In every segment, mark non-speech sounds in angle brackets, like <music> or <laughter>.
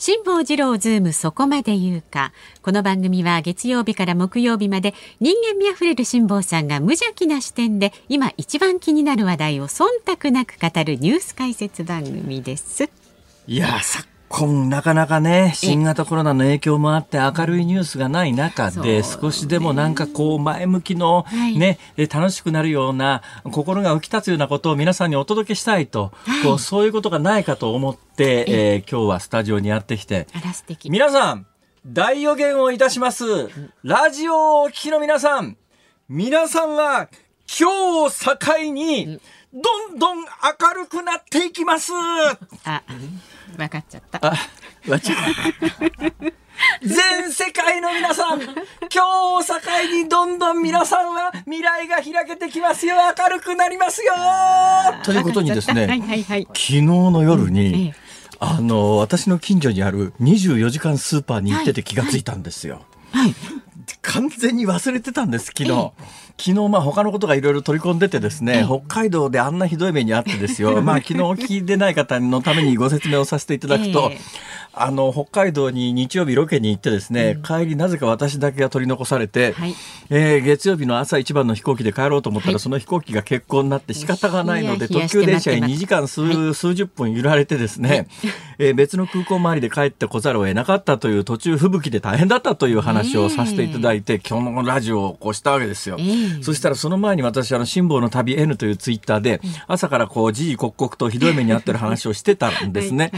辛坊治郎ズームそこまで言うか。この番組は月曜日から木曜日まで人間味あふれる辛坊さんが無邪気な視点で今一番気になる話題を忖度なく語るニュース解説番組です。いやさ今なかなかね、新型コロナの影響もあって明るいニュースがない中で、少しでもなんかこう前向きのね、はい、楽しくなるような、心が浮き立つようなことを皆さんにお届けしたいと、はい、こうそういうことがないかと思って、えー、今日はスタジオにやってきて、皆さん、大予言をいたします。ラジオをお聞きの皆さん、皆さんは今日を境に、どんどん明るくなっていきます。あ分かっちゃった。あ、全世界の皆さん、今日を境にどんどん皆さんは未来が開けてきますよ、明るくなりますよ。ということにですね、はいはいはい、昨日の夜に、うんええ、あの、私の近所にある24時間スーパーに行ってて気がついたんですよ。はい、はい完全に忘れてたんです、昨日。昨日、まあ他のことがいろいろ取り込んでてですね、北海道であんなひどい目にあってですよ、<laughs> まあ昨日お聞きでない方のためにご説明をさせていただくと、あの、北海道に日曜日ロケに行ってですね、うん、帰りなぜか私だけが取り残されて、はい、えー、月曜日の朝一番の飛行機で帰ろうと思ったら、はい、その飛行機が欠航になって仕方がないので、特急電車に2時間数はい、数十分揺られてですね、えー、別の空港周りで帰ってこざるを得なかったという途中吹雪で大変だったという話をさせていただいて、今日のラジオをこうしたわけですよ。えー、そしたらその前に私、あの、辛抱の旅 N というツイッターで、朝からこう、時々刻々とひどい目に遭ってる話をしてたんですね。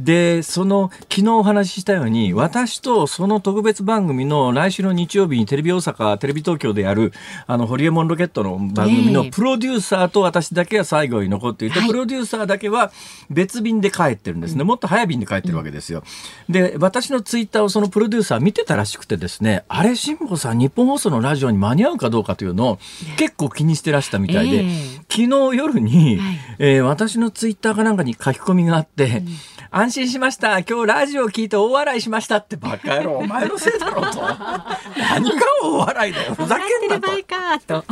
で、その、昨日お話ししたように、私とその特別番組の来週の日曜日にテレビ大阪、テレビ東京でやる、あの、ホリエモンロケットの番組のプロデューサーと私だけが最後に残っていて、プロデューサーだけは別便で帰ってるんですね。もっと早い便で帰ってるわけですよ。で、私のツイッターをそのプロデューサー見てたらしくてですね、あれ、辛坊さん、日本放送のラジオに間に合うかどうかというのを結構気にしてらしたみたいで、昨日夜に、えー、私のツイッターかなんかに書き込みがあって、安心しました。今日ラジオ聞いて大笑いしましたってバカ野郎、お前のせいだろうと。<laughs> 何が大笑いだよ。ふざけんなと。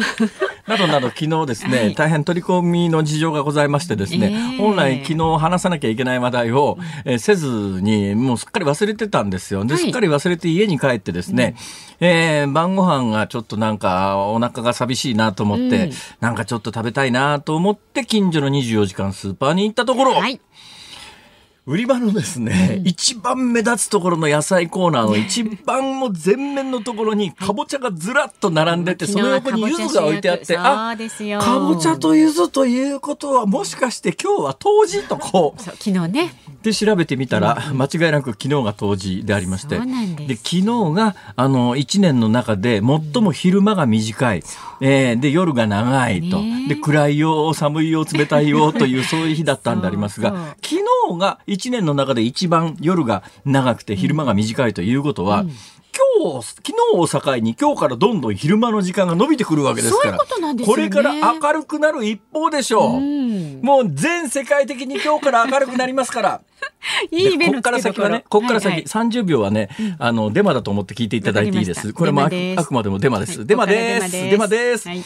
などなど昨日ですね、はい、大変取り込みの事情がございましてですね、えー、本来昨日話さなきゃいけない話題を、えー、せずに、もうすっかり忘れてたんですよ。で、すっかり忘れて家に帰ってですね、うん、えー、晩ご飯がちょっとなんかお腹が寂しいなと思って、うん、なんかちょっと食べたいなと思って近所の24時間スーパーに行ったところ、はい売り場のですね、うん、一番目立つところの野菜コーナーの一番も前面のところに <laughs> かぼちゃがずらっと並んでて、その横に柚子が置いてあって、あ、かぼちゃと柚子ということはもしかして今日は冬至とこう。昨日ね。で調べてみたら、間違いなく昨日が冬至でありまして、で昨日があの1年の中で最も昼間が短い、えー、で夜が長いと、で暗いよ、寒いよ、冷たいよという <laughs> そういう日だったんでありますが、昨日が1年の中で一番夜が長くて昼間が短いということは、うん今日、昨日を境に今日からどんどん昼間の時間が伸びてくるわけですから。こね、これから明るくなる一方でしょう。うん、もう全世界的に今日から明るくなりますから。<laughs> いいこっから先はね、こっから先、はいはい、30秒はね、あの、デマだと思って聞いていただいていいです。これもあくまでもデマです。デマです。デマです。はい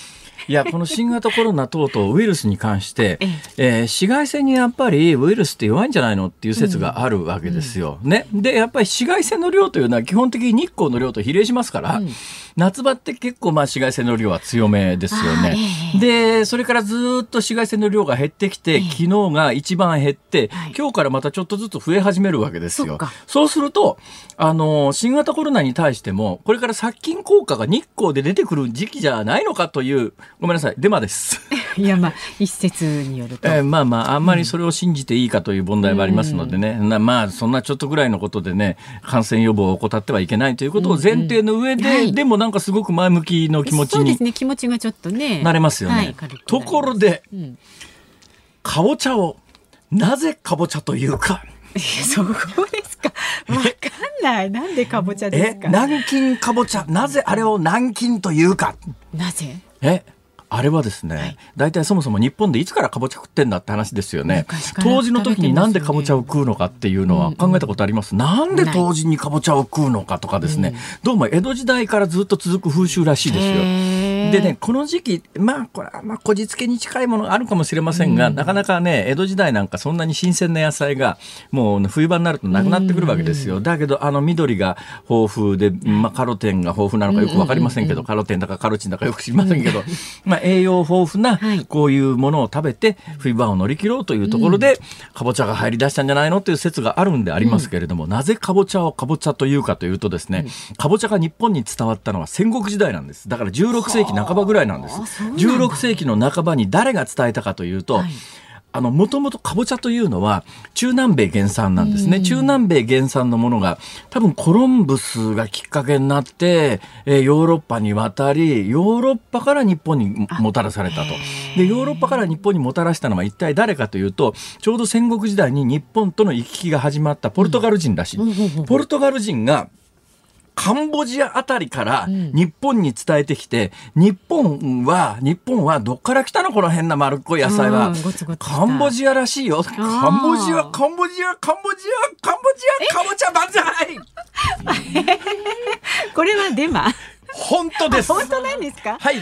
いや、この新型コロナ等々ウイルスに関して、えー、紫外線にやっぱりウイルスって弱いんじゃないのっていう説があるわけですよ。うん、ね。で、やっぱり紫外線の量というのは基本的に日光の量と比例しますから、うん、夏場って結構まあ紫外線の量は強めですよね。えー、で、それからずっと紫外線の量が減ってきて、えー、昨日が一番減って、今日からまたちょっとずつ増え始めるわけですよ。そうすると、あの、新型コロナに対しても、これから殺菌効果が日光で出てくる時期じゃないのかというごめんなさい、デマです。<laughs> いや、まあ、一説によると。えー、まあまあ、あんまりそれを信じていいかという問題はありますのでね、うん、まあ、そんなちょっとぐらいのことでね、感染予防を怠ってはいけないということを前提の上で、うんうんはい、でもなんかすごく前向きの気持ちに。そうですね、気持ちがちょっとね。なれますよね。はい、ところで、うん、かぼちゃを、なぜかぼちゃというか？<laughs> そこですか？わかんない。なんでかぼちゃですか？南京かぼちゃ。なぜあれを南京というか？なぜ？え？あれはですね、大体そもそも日本でいつからかぼちゃ食ってんだって話ですよね。当時の時になんでかぼちゃを食うのかっていうのは考えたことあります？うんうん、なんで当時にかぼちゃを食うのかとかですね、どうも江戸時代からずっと続く風習らしいですよ。でね、この時期、まあ、これは、まあ、こじつけに近いものがあるかもしれませんが、うん、なかなかね、江戸時代なんかそんなに新鮮な野菜が、もう冬場になるとなくなってくるわけですよ。うん、だけど、あの、緑が豊富で、まあ、カロテンが豊富なのかよくわかりませんけど、カロテンだかカロチンだかよく知りませんけど、<laughs> まあ、栄養豊富な、こういうものを食べて、冬場を乗り切ろうというところで、かぼちゃが入り出したんじゃないのという説があるんでありますけれども、なぜかぼちゃをかぼちゃというかというとですね、かぼちゃが日本に伝わったのは戦国時代なんです。だから16世紀半ばぐらいなんです。16世紀の半ばに誰が伝えたかというと、はい。あの、もともとかぼちゃというのは中南米原産なんですね。中南米原産のものが多分コロンブスがきっかけになって、えー、ヨーロッパに渡り、ヨーロッパから日本にもたらされたと。で、ヨーロッパから日本にもたらしたのは一体誰かというと、ちょうど戦国時代に日本との行き来が始まったポルトガル人らしい。ポルトガル人がカンボジアあたりから日本に伝えてきて、うん、日本は、日本はどっから来たの？この変な丸っこい野菜は。カンボジアらしいよ。カンボジア、カンボジア、カンボジア、カンボジア、かぼちゃ万歳 <laughs> これはデマ？本当です。本当なんですか？はい。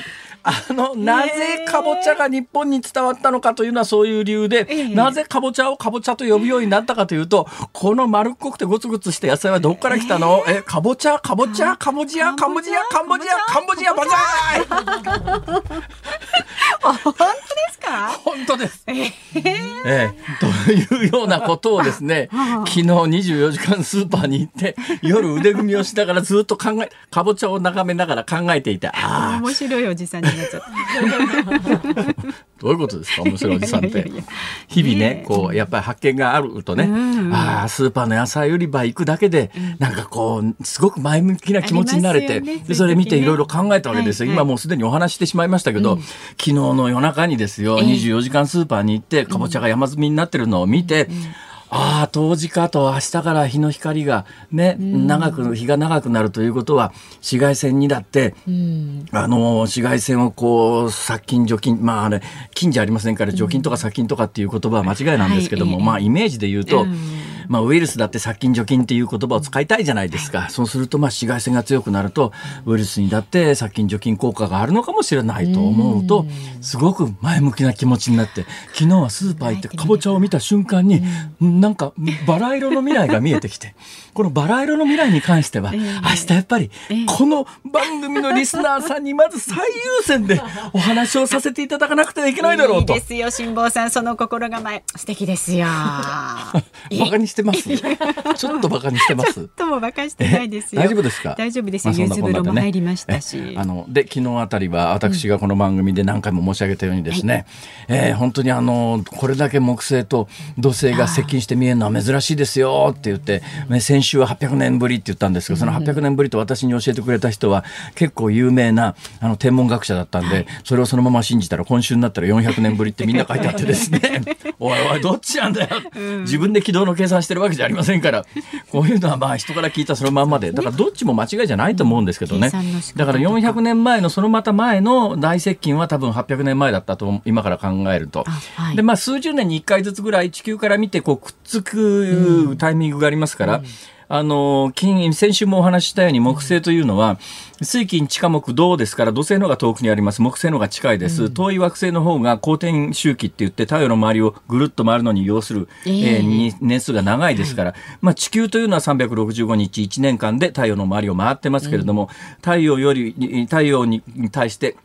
あの、なぜかぼちゃが日本に伝わったのかというのはそういう理由で、えー、なぜかぼちゃをかぼちゃと呼ぶようになったかというと、この丸っこくてゴツゴツした野菜はどこから来たの、えー、え、かぼちゃ、かぼちゃ、カボジア、カボジア、カンボジア、カンボジア、バザーイ！<laughs> 本当ですか？本当です。えー、えー、というようなことをですね、<laughs> 昨日24時間スーパーに行って、夜腕組みをしながらずっと考え、かぼちゃを眺めながら考えていて、ああ。面白いおじさんになっちゃった。どういうことですか？面白いおじさんって。日々ね、こう、やっぱり発見があるとね、ああ、スーパーの野菜売り場行くだけで、なんかこう、すごく前向きな気持ちになれて、でそれ見ていろいろ考えたわけですよ。今もうすでにお話してしまいましたけど、昨日の夜中にですよ、24時間スーパーに行って、かぼちゃが山積みになってるのを見て、ああ、冬至かと、明日から日の光がね、長く、日が長くなるということは、紫外線にだって、あの、紫外線をこう、殺菌、除菌、まああれ、菌じゃありませんから、除菌とか殺菌とかっていう言葉は間違いなんですけども、まあイメージで言うと、まあ、ウイルスだって殺菌除菌っていう言葉を使いたいじゃないですか。そうすると、まあ、紫外線が強くなると、ウイルスにだって殺菌除菌効果があるのかもしれないと思うと、すごく前向きな気持ちになって、昨日はスーパー行ってかぼちゃを見た瞬間に、なんかバラ色の未来が見えてきて、このバラ色の未来に関しては、明日やっぱり、この番組のリスナーさんにまず最優先で <laughs> お話をさせていただかなくてはいけないだろうと。いいですよ、辛坊さん、その心構え。素敵ですよ。<laughs> バカにしてます？<laughs> ちょっとバカにしてます？ちょっともバカしてないですよ。大丈夫ですか？大丈夫ですよ、まあ、ゆず風呂も入りましたし。あので昨日あたりは私がこの番組で何回も申し上げたようにですね、うん、えー、本当にあのこれだけ木星と土星が接近して見えるのは珍しいですよって言って、ね、先週は800年ぶりって言ったんですがその800年ぶりと私に教えてくれた人は結構有名なあの天文学者だったんで、はい、それをそのまま信じたら今週になったら400年ぶりってみんな書いてあってですね。<laughs> <laughs> おいおいどっちなんだよ、うん、自分で軌道の計算してるわけじゃありませんから、こういうのはまあ人から聞いたそのまんまで、だからどっちも間違いじゃないと思うんですけどね。だから400年前のそのまた前の大接近は多分800年前だったと今から考えると。はい、でまあ数十年に1回ずつぐらい地球から見てこうくっつくタイミングがありますから、うんうんあの、金、先週もお話ししたように木星というのは、水金地下木銅ですから土星の方が遠くにあります。木星の方が近いです。うん、遠い惑星の方が公転周期って言って太陽の周りをぐるっと回るのに要する、えー、えー、年数が長いですから、はい、まあ地球というのは365日1年間で太陽の周りを回ってますけれども、うん、太陽より、太陽に対して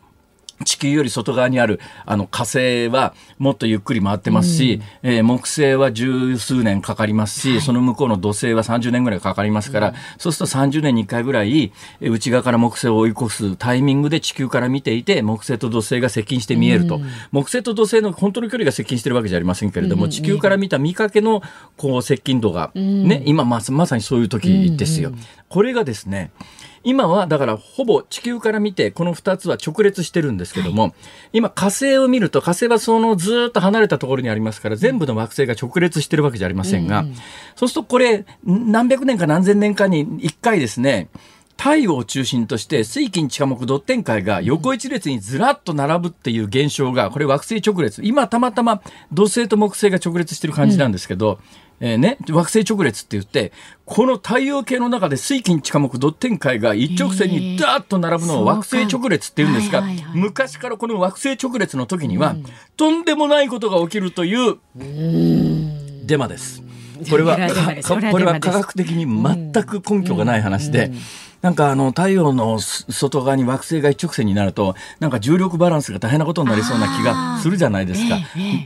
地球より外側にあるあの火星はもっとゆっくり回ってますし、うん、えー、木星は十数年かかりますし、はい、その向こうの土星は30年ぐらいかかりますから、うん、そうすると30年に1回ぐらい内側から木星を追い越すタイミングで地球から見ていて木星と土星が接近して見えると、うん、木星と土星の本当の距離が接近してるわけじゃありませんけれども、地球から見た見かけのこう接近度がね、今ままさにそういう時ですよ。これがですね今はだからほぼ地球から見てこの2つは直列してるんですけども、はい、今火星を見ると火星はそのずっと離れたところにありますから全部の惑星が直列してるわけじゃありませんが、うん、そうするとこれ何百年か何千年かに1回ですね太陽を中心として水金地下木ドッテン海が横一列にずらっと並ぶっていう現象がこれ惑星直列。今たまたま土星と木星が直列してる感じなんですけど、えー、ね、惑星直列って言って、この太陽系の中で水金地下木ドッテン海が一直線にダーッと並ぶのを惑星直列って言うんですが、昔からこの惑星直列の時には、とんでもないことが起きるというデマです。これは、これは科学的に全く根拠がない話で、なんかあの太陽の外側に惑星が一直線になるとなんか重力バランスが大変なことになりそうな気がするじゃないですか。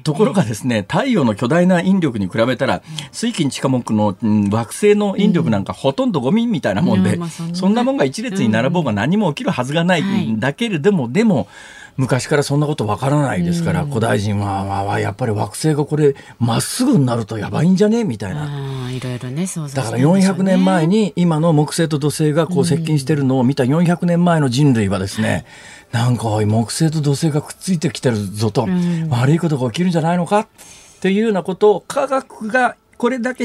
ところがですね太陽の巨大な引力に比べたら水金地下木の、惑星の引力なんかほとんどゴミみたいなもんで、そんなもんが一列に並ぼうが何も起きるはずがないんだけれども、でも昔からそんなことわからないですから、古代人は、まあ、やっぱり惑星がこれまっすぐになるとやばいんじゃね？みたいな。いろいろね、そうだから400年前に今の木星と土星がこう接近してるのを見た400年前の人類はですね、なんか木星と土星がくっついてきてるぞと、悪いことが起きるんじゃないのか？っていうようなことを科学がこれだけ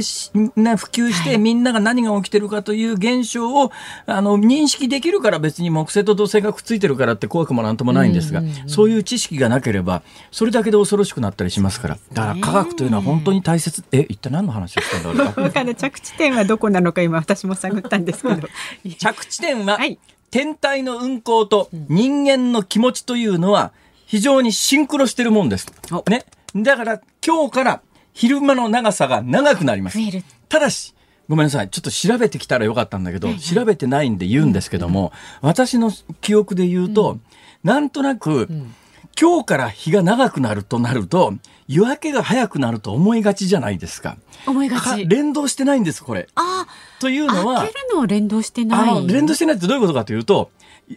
な普及して、みんなが何が起きてるかという現象をあの認識できるから別に木星と土星がくっついてるからって怖くもなんともないんですが、そういう知識がなければそれだけで恐ろしくなったりしますから。だから科学というのは本当に大切。え一体何の話をしたんだろう？<laughs> か着地点はどこなのか今私も探ったんですけど。<laughs> 着地点は、はい、天体の運行と人間の気持ちというのは非常にシンクロしてるもんです。ね、だから今日から昼間の長さが長くなります。ただし、ごめんなさい。ちょっと調べてきたらよかったんだけど、調べてないんで言うんですけども、うん、私の記憶で言うと、うん、なんとなく、うん、今日から日が長くなるとなると、夜明けが早くなると思いがちじゃないですか。思いがち。連動してないんです、これ。ああ。というのは。開けるのは連動してない。あの、連動してないってどういうことかというと、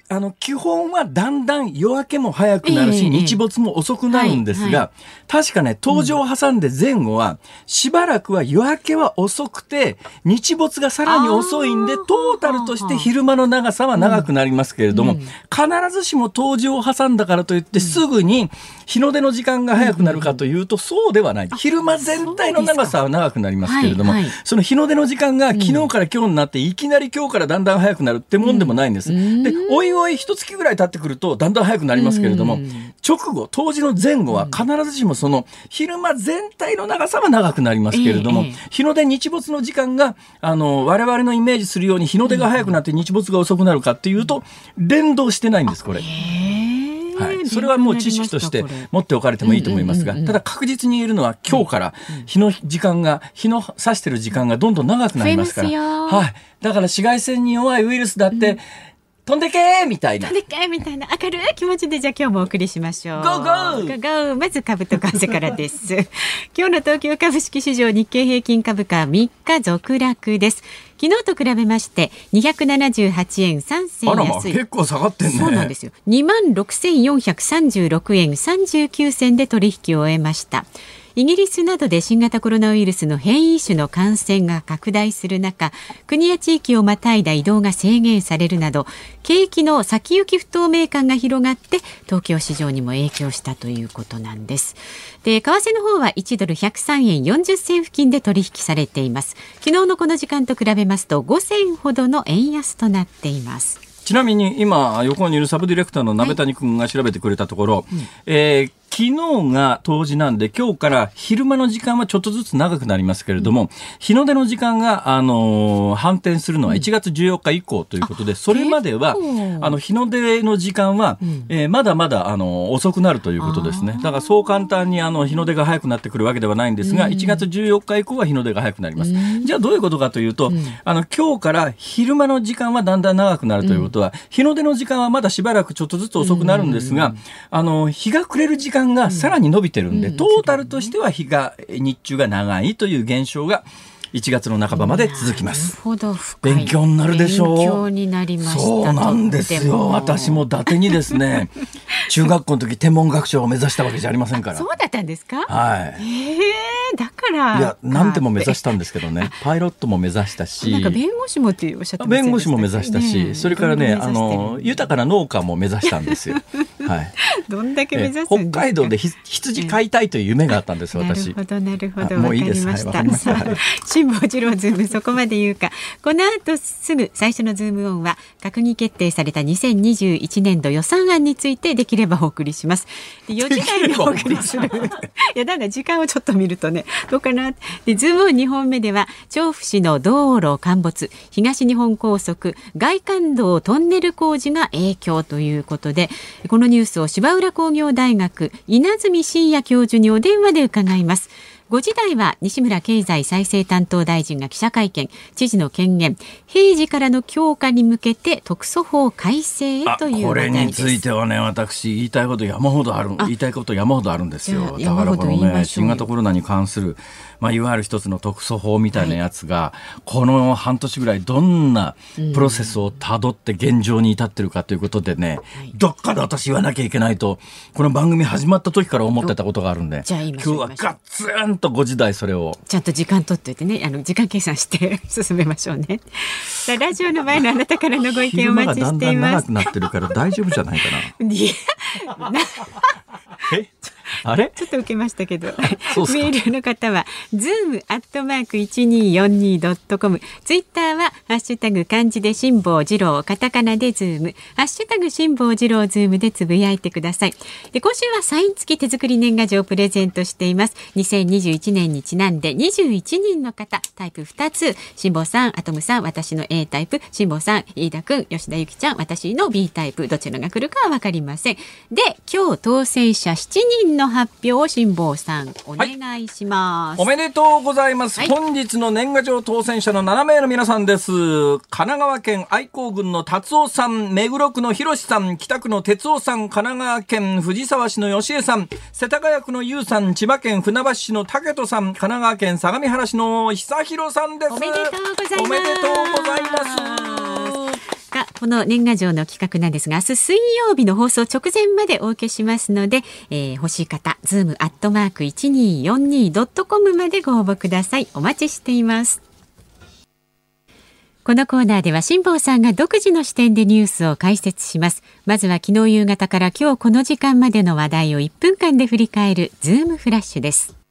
あの、基本はだんだん夜明けも早くなるし、日没も遅くなるんですが、確かね、登場を挟んで前後は、しばらくは夜明けは遅くて、日没がさらに遅いんで、トータルとして昼間の長さは長くなりますけれども、必ずしも登場を挟んだからといって、すぐに日の出の時間が早くなるかというと、そうではない。昼間全体の長さは長くなりますけれども、その日の出の時間が昨日から今日になって、いきなり今日からだんだん早くなるってもんでもないんです。で、おいおい一月ぐらい経ってくるとだんだん早くなりますけれども、直後当時の前後は必ずしもその昼間全体の長さは長くなりますけれども、日の出日没の時間があの我々のイメージするように日の出が早くなって日没が遅くなるかっていうと連動してないんですこれ。はい、それはもう知識として持っておかれてもいいと思いますが、ただ確実に言えるのは今日から日の時間が、日の差してる時間がどんどん長くなりますから、はい。だから紫外線に弱いウイルスだって、飛んでけみたいな。飛んでけみたいな明るい気持ちでじゃあ今日もお送りしましょう。ゴーゴーゴーゴーまず株と為替からです。<laughs> 今日の東京株式市場日経平均株価3日続落です。昨日と比べまして278円3銭安い。結構下がってんね。そうなんですよ。2万6436円39銭で取引を終えました。イギリスなどで新型コロナウイルスの変異種の感染が拡大する中国や地域をまたいだ移動が制限されるなど景気の先行き不透明感が広がって東京市場にも影響したということなんです。で為替の方は1ドル103円40銭付近で取引されています。昨日のこの時間と比べますと5銭ほどの円安となっています。ちなみに今横にいるサブディレクターの鍋谷君が調べてくれたところ、はい、えー昨日が冬至なんで、今日から昼間の時間はちょっとずつ長くなりますけれども、うん、日の出の時間が、あのー、反転するのは1月14日以降ということで、うん、それまでは、あの、日の出の時間は、うん、えー、まだまだ、あの、遅くなるということですね。だからそう簡単に、あの、日の出が早くなってくるわけではないんですが、1月14日以降は日の出が早くなります。じゃあどういうことかというと、あの、今日から昼間の時間はだんだん長くなるということは、日の出の時間はまだしばらくちょっとずつ遅くなるんですが、あの、日が暮れる時間がさらに伸びてるんで、トータルとしては日が、日中が長いという現象が、1月の半ばまで続きます。勉強になるでしょう。勉強になりましそうなんですよ。私も伊達にですね、<laughs> 中学校の時天文学賞を目指したわけじゃありませんから。そうだったんですか？はい。ええー、だから。いや、なんても目指したんですけどね。<laughs> パイロットも目指したし。なんか弁護士もっておっしゃって弁護士も目指したし、ね、それからね、あの、豊かな農家も目指したんですよ。はい。<laughs> どんだけ目指す北海道で羊飼いたいという夢があったんです、私。なるほど、なるほど。もういいです。わかりました。辛坊治郎ズーム、そこまで言うか。この後すぐ最初のズームオンは、閣議決定された2021年度予算案についてできればお送りします。4時台にお送りする。いや、だんだん時間をちょっと見るとね、どうかな。で、ズームオン2本目では、調布市の道路陥没、東日本高速、外環道トンネル工事が影響ということで、このニュースを芝浦工業大学稲積真也教授にお電話で伺います。5時台は西村経済再生担当大臣が記者会見知事の権限平時からの強化に向けて特措法改正というこれについてはね私言いたいこと山ほどある言いたいこと山ほどあるんですよ。だからこのね新型コロナに関するまあ、いわゆる一つの特措法みたいなやつが、はい、この半年ぐらいどんなプロセスをたどって現状に至ってるかということでね、どっかで私言わなきゃいけないとこの番組始まった時から思ってたことがあるんで今日はガッツンと5時台それを。ちゃんと時間取っておいてね。あの時間計算して <laughs> 進めましょうね。さあラジオの前のあなたからのご意見お待ちしています。だんだん長くなってるから大丈夫じゃないかな。<laughs> いや <laughs> え？<laughs> あれ？ちょっと受けましたけど。<laughs> メールの方は、ズームアットマーク 1242.com。ツイッターは、ハッシュタグ漢字で辛坊治郎、カタカナでズーム、ハッシュタグ辛坊治郎ズームでつぶやいてください。で今週はサイン付き手作り年賀状をプレゼントしています。2021年にちなんで21人の方、タイプ2つ、辛抱さん、アトムさん、私の A タイプ、辛抱さん、飯田くん、吉田ゆきちゃん、私の B タイプ、どちらが来るかはわかりません。で、今日当選者7人の発表を辛坊さんお願いします、はい、おめでとうございます、はい、本日の年賀状当選者の7名の皆さんです。神奈川県愛好郡の達夫さん目黒区の広さん北区の哲夫さん神奈川県藤沢市の吉江さん世田谷区の優さん千葉県船橋市の武人さん神奈川県相模原市の久弘さんです。おめでとうございますか？この年賀状の企画なんですが明日水曜日の放送直前までお受けしますので、えー、欲しい方ズームアットマーク 1242.com までご応募ください。お待ちしています。このコーナーでは辛坊さんが独自の視点でニュースを解説します。まずは昨日夕方から今日この時間までの話題を1分間で振り返るズームフラッシュです。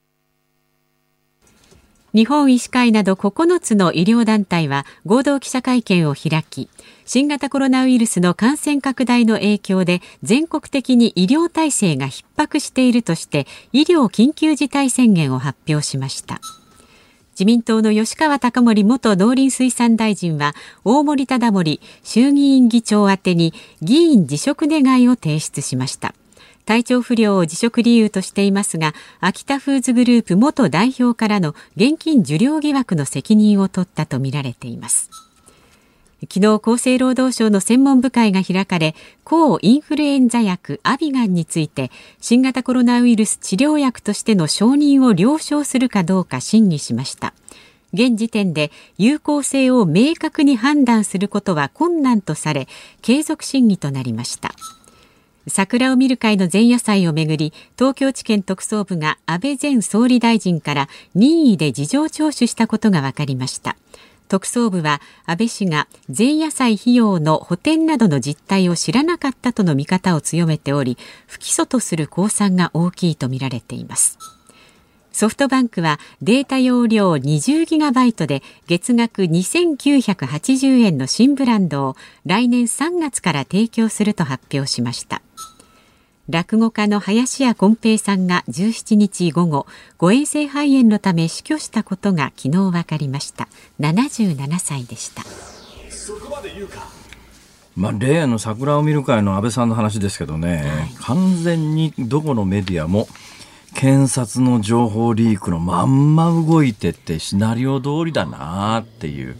日本医師会など9つの医療団体は合同記者会見を開き新型コロナウイルスの感染拡大の影響で全国的に医療体制が逼迫しているとして医療緊急事態宣言を発表しました。自民党の吉川貴盛元農林水産大臣は大森忠盛衆議院議長宛に議員辞職願を提出しました。体調不良を辞職理由としていますが秋田フーズグループ元代表からの現金受領疑惑の責任を取ったとみられています。昨日厚生労働省の専門部会が開かれ抗インフルエンザ薬アビガンについて新型コロナウイルス治療薬としての承認を了承するかどうか審議しました。現時点で有効性を明確に判断することは困難とされ継続審議となりました。桜を見る会の前夜祭をめぐり東京地検特捜部が安倍前総理大臣から任意で事情聴取したことが分かりました。特捜部は安倍氏が前夜祭費用の補填などの実態を知らなかったとの見方を強めており不起訴とする公算が大きいとみられています。ソフトバンクはデータ容量20ギガバイトで月額2980円の新ブランドを来年3月から提供すると発表しました。落語家の林家金平さんが17日午後誤嚥性肺炎のため死去したことが昨日分かりました。77歳でした。まあ、例の桜を見る会の安倍さんの話ですけどね、はい、完全にどこのメディアも検察の情報リークのまんま動いてってシナリオ通りだなっていう。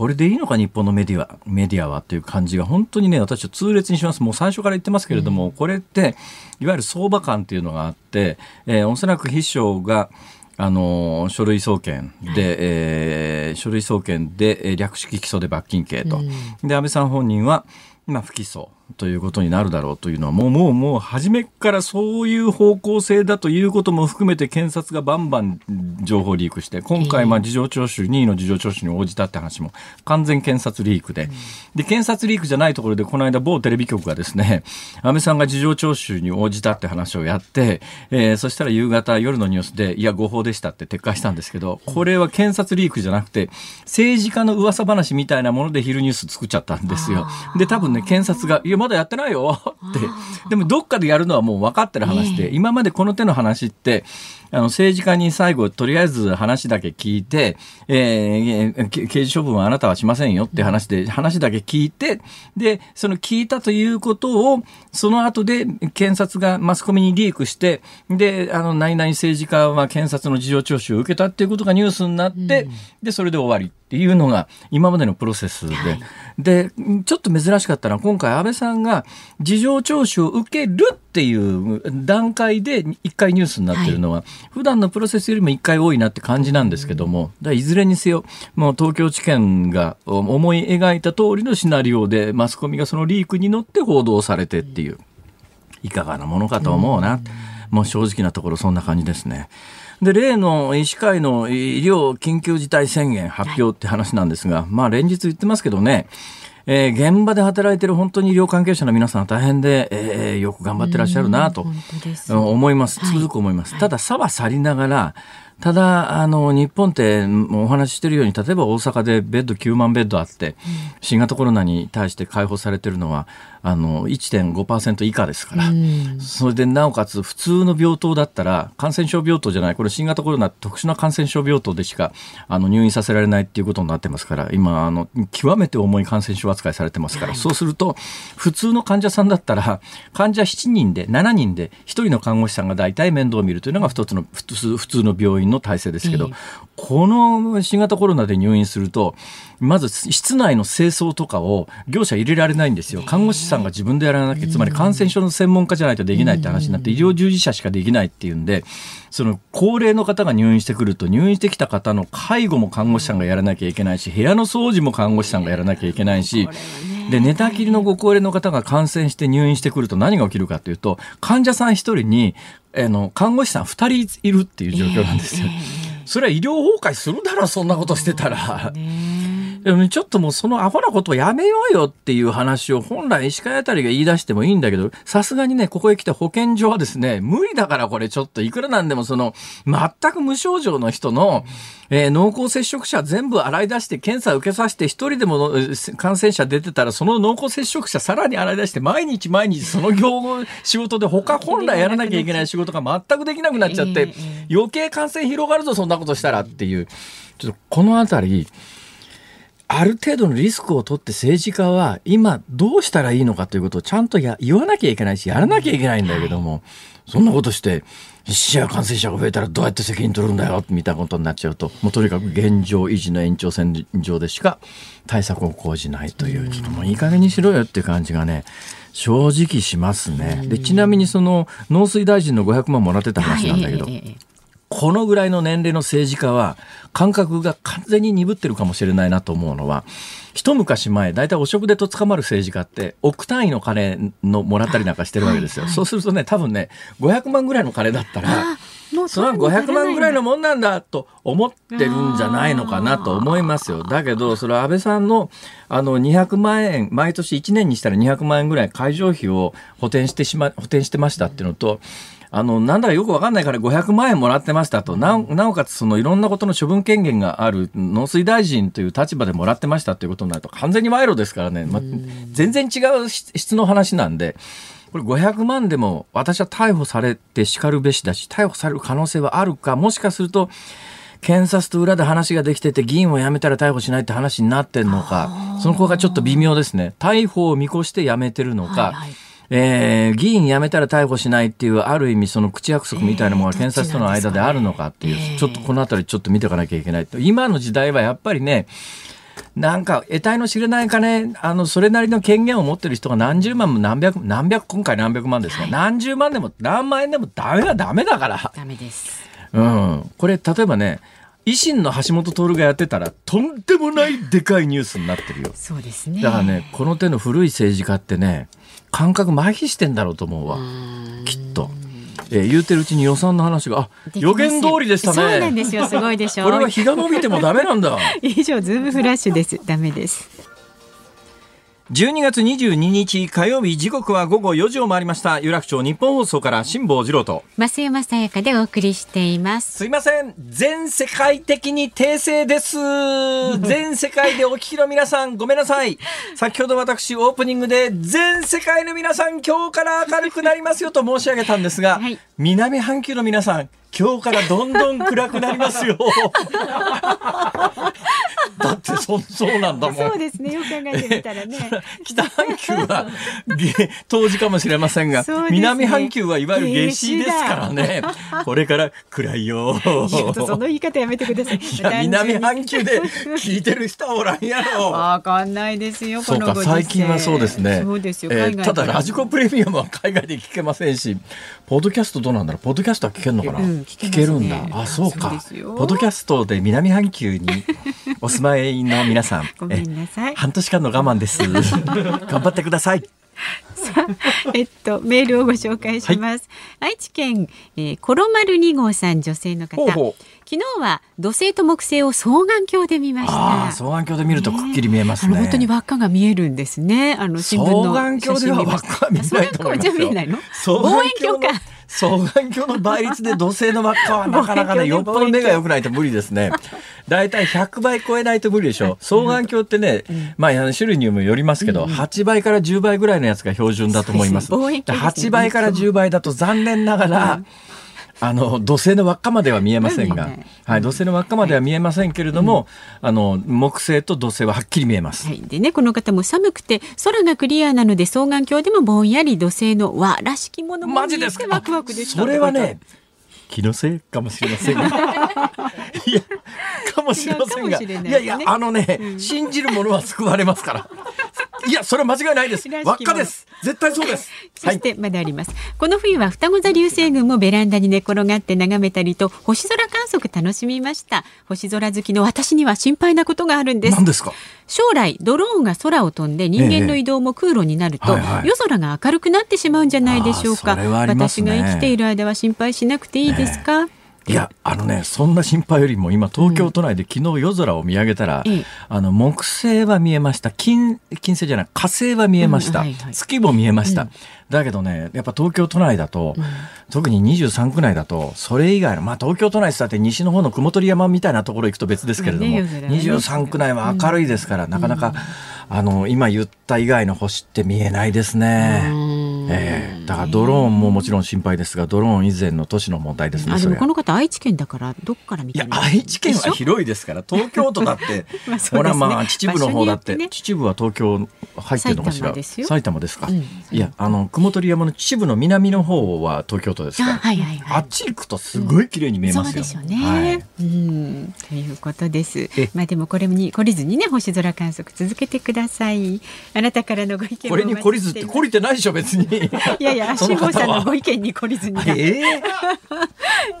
これでいいのか日本のメディアメディアはっていう感じが本当にね私は痛烈にします。もう最初から言ってますけれども、うん、これっていわゆる相場感っていうのがあって、えー、おそらく秘書があの書類送検で、はい、えー、書類送検で略式起訴で罰金刑と、うん、で安倍さん本人は、まあ、不起訴ということになるだろうというのはもうもうもう初めからそういう方向性だということも含めて検察がバンバン情報リークして今回まあ事情聴取任意の事情聴取に応じたって話も完全検察リークで。で検察リークじゃないところでこの間某テレビ局がですね安倍さんが事情聴取に応じたって話をやって、えー、そしたら夕方夜のニュースでいや誤報でしたって撤回したんですけどこれは検察リークじゃなくて政治家の噂話みたいなもので昼ニュース作っちゃったんですよ。で多分ね検察がいやまだやってないよ。って。でもどっかでやるのはもう分かってる話で、今までこの手の話って、あの政治家に最後とりあえず話だけ聞いて、えー、刑事処分はあなたはしませんよって話で、話だけ聞いて、で、その聞いたということを、その後で検察がマスコミにリークして、で、あの、何々政治家は検察の事情聴取を受けたっていうことがニュースになって、うん、で、それで終わりっていうのが今までのプロセスで、はい、で、ちょっと珍しかったのは今回安倍さんが事情聴取を受けるっていう段階で一回ニュースになってるのは、はい、普段のプロセスよりも一回多いなって感じなんですけども、だいずれにせよ、もう東京地検が思い描いた通りのシナリオでマスコミがそのリークに乗って報道されてっていう、いかがなものかと思うな。もう正直なところそんな感じですね。で、例の医師会の医療緊急事態宣言発表って話なんですが、はい、まあ連日言ってますけどね、えー、現場で働いてる本当に医療関係者の皆さん大変で、えー、よく頑張ってらっしゃるなと思います。つくづく思います。はい、ただ、差は去りながら、ただ、あの、日本ってお話ししてるように、例えば大阪でベッド9万ベッドあって、新型コロナに対して解放されてるのは、あの1.5%以下ですから、うん、それでなおかつ普通の病棟だったら感染症病棟じゃないこれ新型コロナ特殊な感染症病棟でしかあの入院させられないっていうことになってますから今あの極めて重い感染症扱いされてますから、はい、そうすると普通の患者さんだったら患者7人で7人で1人の看護師さんが大体面倒を見るというのが一つの普通の病院の体制ですけど、えー、この新型コロナで入院するとまず室内の清掃とかを業者入れられないんですよ。看護師さんが自分でやらなきゃ、つまり感染症の専門家じゃないとできないって話になって、医療従事者しかできないっていうんで、その高齢の方が入院してくると、入院してきた方の介護も看護師さんがやらなきゃいけないし、部屋の掃除も看護師さんがやらなきゃいけないし、で、寝たきりのご高齢の方が感染して入院してくると何が起きるかというと、患者さん一人に、あの、看護師さん二人いるっていう状況なんですよ。それは医療崩壊するだろ、そんなことしてたら。ちょっともうそのアホなことをやめようよっていう話を本来医師会あたりが言い出してもいいんだけど、さすがにね、ここへ来て保健所はですね、無理だからこれちょっといくらなんでもその、全く無症状の人の、えー、濃厚接触者全部洗い出して検査受けさせて一人でも感染者出てたらその濃厚接触者さらに洗い出して毎日毎日その業務仕事で他本来やらなきゃいけない仕事が全くできなくなっちゃって余計感染広がるぞそんなことしたらっていう。ちょっとこのあたりある程度のリスクを取って政治家は今どうしたらいいのかということをちゃんとや言わなきゃいけないし、やらなきゃいけないんだけども、はい、そんなことして、死者感染者が増えたらどうやって責任取るんだよ、みたいなことになっちゃうと、もうとにかく現状維持の延長線上でしか対策を講じないという、ちょっともういい加減にしろよっていう感じがね、正直しますね。で、ちなみにその農水大臣の500万もらってた話なんだけど、はい。このぐらいの年齢の政治家は感覚が完全に鈍ってるかもしれないなと思うのは一昔前大体お食でと捕まる政治家って億単位の金のもらったりなんかしてるわけですよ、はいはい、そうするとね多分ね500万ぐらいの金だったらそれは500万ぐらいのもんなんだと思ってるんじゃないのかなと思いますよ。だけど、それは安倍さんのあの200万円、毎年1年にしたら200万円ぐらい会場費を補填してしま、補填してましたっていうのと、あの、なんだかよくわかんないから500万円もらってましたと、ななおかつそのいろんなことの処分権限がある農水大臣という立場でもらってましたということになると完全に賄賂ですからね、ま、全然違う質の話なんで、これ500万でも私は逮捕されてしかるべしだし、逮捕される可能性はあるか、もしかすると、検察と裏で話ができてて議員を辞めたら逮捕しないって話になってんのか、その子がちょっと微妙ですね。逮捕を見越して辞めてるのか、はいはいえー、議員辞めたら逮捕しないっていう、ある意味その口約束みたいなものが検察との間であるのかっていう、えー、ちょっとこのあたりちょっと見ていかなきゃいけない。今の時代はやっぱりね、なんか、得体の知れない金、あの、それなりの権限を持ってる人が何十万も何百、何百、今回何百万ですね、はい、何十万でも何万円でもダメはダメだから。ダメです。うん。これ、例えばね、維新の橋本徹がやってたらとんでもないでかいニュースになってるよ。そうですね。だからね、この手の古い政治家ってね、感覚麻痺してんだろうと思うわ。きっと。えー、言うてるうちに予算の話が、あ、予言通りでしたね。そうなんですよ。すごいでしょ。<laughs> これは日が伸びてもダメなんだ。<laughs> 以上、ズームフラッシュです。ダメです。12月22日火曜日時刻は午後4時を回りました。有楽町日本放送から辛坊治郎と。増山さやかでお送りしています。すいません。全世界的に訂正です。<laughs> 全世界でお聞きの皆さんごめんなさい。先ほど私オープニングで全世界の皆さん今日から明るくなりますよと申し上げたんですが、はい、南半球の皆さん今日からどんどん暗くなりますよ。<laughs> だってそそうなんだもん。そうですね。よく考えてみたらね。<laughs> 北半球は冬至かもしれませんが、ね、南半球はいわゆる夏至ですからね。<laughs> これから暗いよ。その言い方やめてください。<laughs> いや南半球で聞いてる人はおらんやろ。わかんないですよ。そうか最近はそうですね。そうですよ。えー、ただラジコプレミアムは海外で聞けませんし、ポッドキャストどうなんだろう？ポッドキャストは聞けるのかな？うん聞けるんだ。あ、そうか。ポッドキャストで南半球にお住まいの皆さん、<laughs> ごめんなさい。半年間の我慢です。<laughs> 頑張ってください。さあ、えっと、メールをご紹介します。はい、愛知県、えー、コロマル二号さん、女性の方。ほうほう昨日は土星と木星を双眼鏡で見ました。双眼鏡で見るとくっきり見えますね。本当に輪っかが見えるんですね。あの新聞の双眼鏡では輪っか見えないと思いますよ。見えないの？望遠鏡か。双眼鏡の倍率で土星の輪っかはなかなかね、よっぽど目が良くないと無理ですね。だいたい100倍超えないと無理でしょ。双眼鏡ってね、まあ種類にもよりますけど、8倍から10倍ぐらいのやつが標準だと思います。8倍から10倍だと残念ながら、あの土星の輪っかまでは見えませんが、はい、土星の輪っかまでは見えませんけれども、うん、あの木星と土星ははっきり見えます。はい、でねこの方も寒くて空がクリアなので双眼鏡でもぼんやり土星の輪らしきものも見えてワクワクでそれはね気のせいかもしれませんが。<laughs> いやかもしれませんが、ね、いやいやあのね、うん、信じる者は救われますからいや、それ間違いないです。輪っかです。絶対そうです。<laughs> そしてまだあります。この冬は双子座流星群もベランダに寝転がって眺めたりと星空観測楽しみました。星空好きの私には心配なことがあるんです。何ですか？将来ドローンが空を飛んで人間の移動も空路になると、ええはいはい、夜空が明るくなってしまうんじゃないでしょうか。ね、私が生きている間は心配しなくていいですか？えいやあのねそんな心配よりも今東京都内で昨日夜空を見上げたら、うん、あの木星は見えました。金金星じゃない火星は見えました、うんはいはい、月も見えました、うん、だけどねやっぱ東京都内だと、特に23区内だとそれ以外のまあ東京都内って西の方の雲取山みたいなところ行くと別ですけれども、ね、23区内は明るいですから、なかなか、あの今言った以外の星って見えないですね。えー、だからドローンももちろん心配ですがドローン以前の都市の問題ですね。あでもこの方愛知県だからどっから見ていや愛知県は広いですから東京都だって <laughs> まあ、ね、ほらまあ秩父の方だって、ね、秩父は東京入ってるのかしら？埼玉ですか、うん、いやあの雲取山の秩父の南の方は東京都ですから、はいはいはい、あっち行くとすごい綺麗に見えますよ。うん、そうでしょうね、はい、うん。ということです。まあでもこれに懲りずにね星空観測続けてください。あなたからのご意見これに懲りずって懲りてないでしょ別に。いやいや <laughs> 辛坊さんのご意見に懲りずに。えー、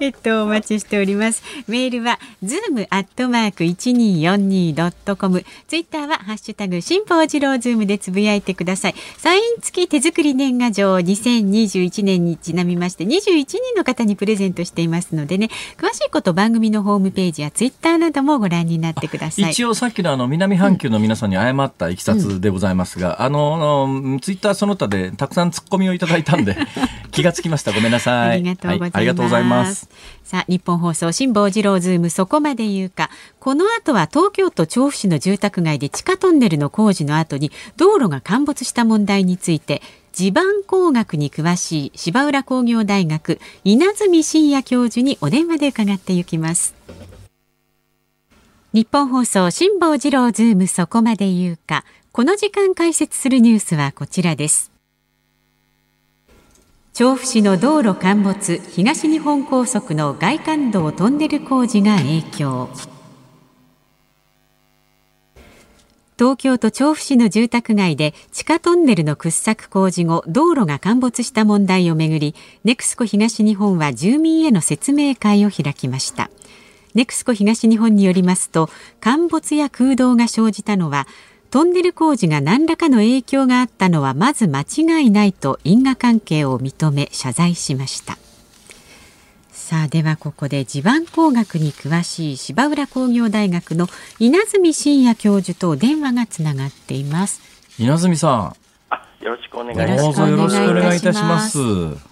<laughs> えっとお待ちしております。メールはズームアットマーク一二四二ドットコム。ツイッターはハッシュタグ辛坊治郎ズームでつぶやいてください。サイン付き手作り年賀状2021年にちなみまして21人の方にプレゼントしていますのでね詳しいこと番組のホームページやツイッターなどもご覧になってください一応さっきのあの南半球の皆さんに誤ったいきさつでございますが、うん、あのツイッターその他でたくさんツッコミをいただいたんで <laughs> 気がつきました。ごめんなさい。ありがとうございます、さあ日本放送辛坊治郎ズームそこまで言うか。この後は東京都調布市の住宅街で地下トンネルの工事の後に道路が陥没した問題について地盤工学に詳しい芝浦工業大学稲積真也教授にお電話で伺っていきます。ニッポン放送辛坊治郎ズームそこまで言うか。この時間解説するニュースはこちらです調布市の道路陥没東日本高速の外環道トンネル工事が影響。東京都調布市の住宅街で地下トンネルの掘削工事後道路が陥没した問題をめぐり NEXCO 東日本は住民への説明会を開きました。ネクスコ東日本によりますと陥没や空洞が生じたのはトンネル工事が何らかの影響があったのはまず間違いないと因果関係を認め謝罪しましたさあではここで地盤工学に詳しい芝浦工業大学の稲積真也教授と電話がつながっています稲積さんよろしくお願いします。どうぞよろしくお願いいたします。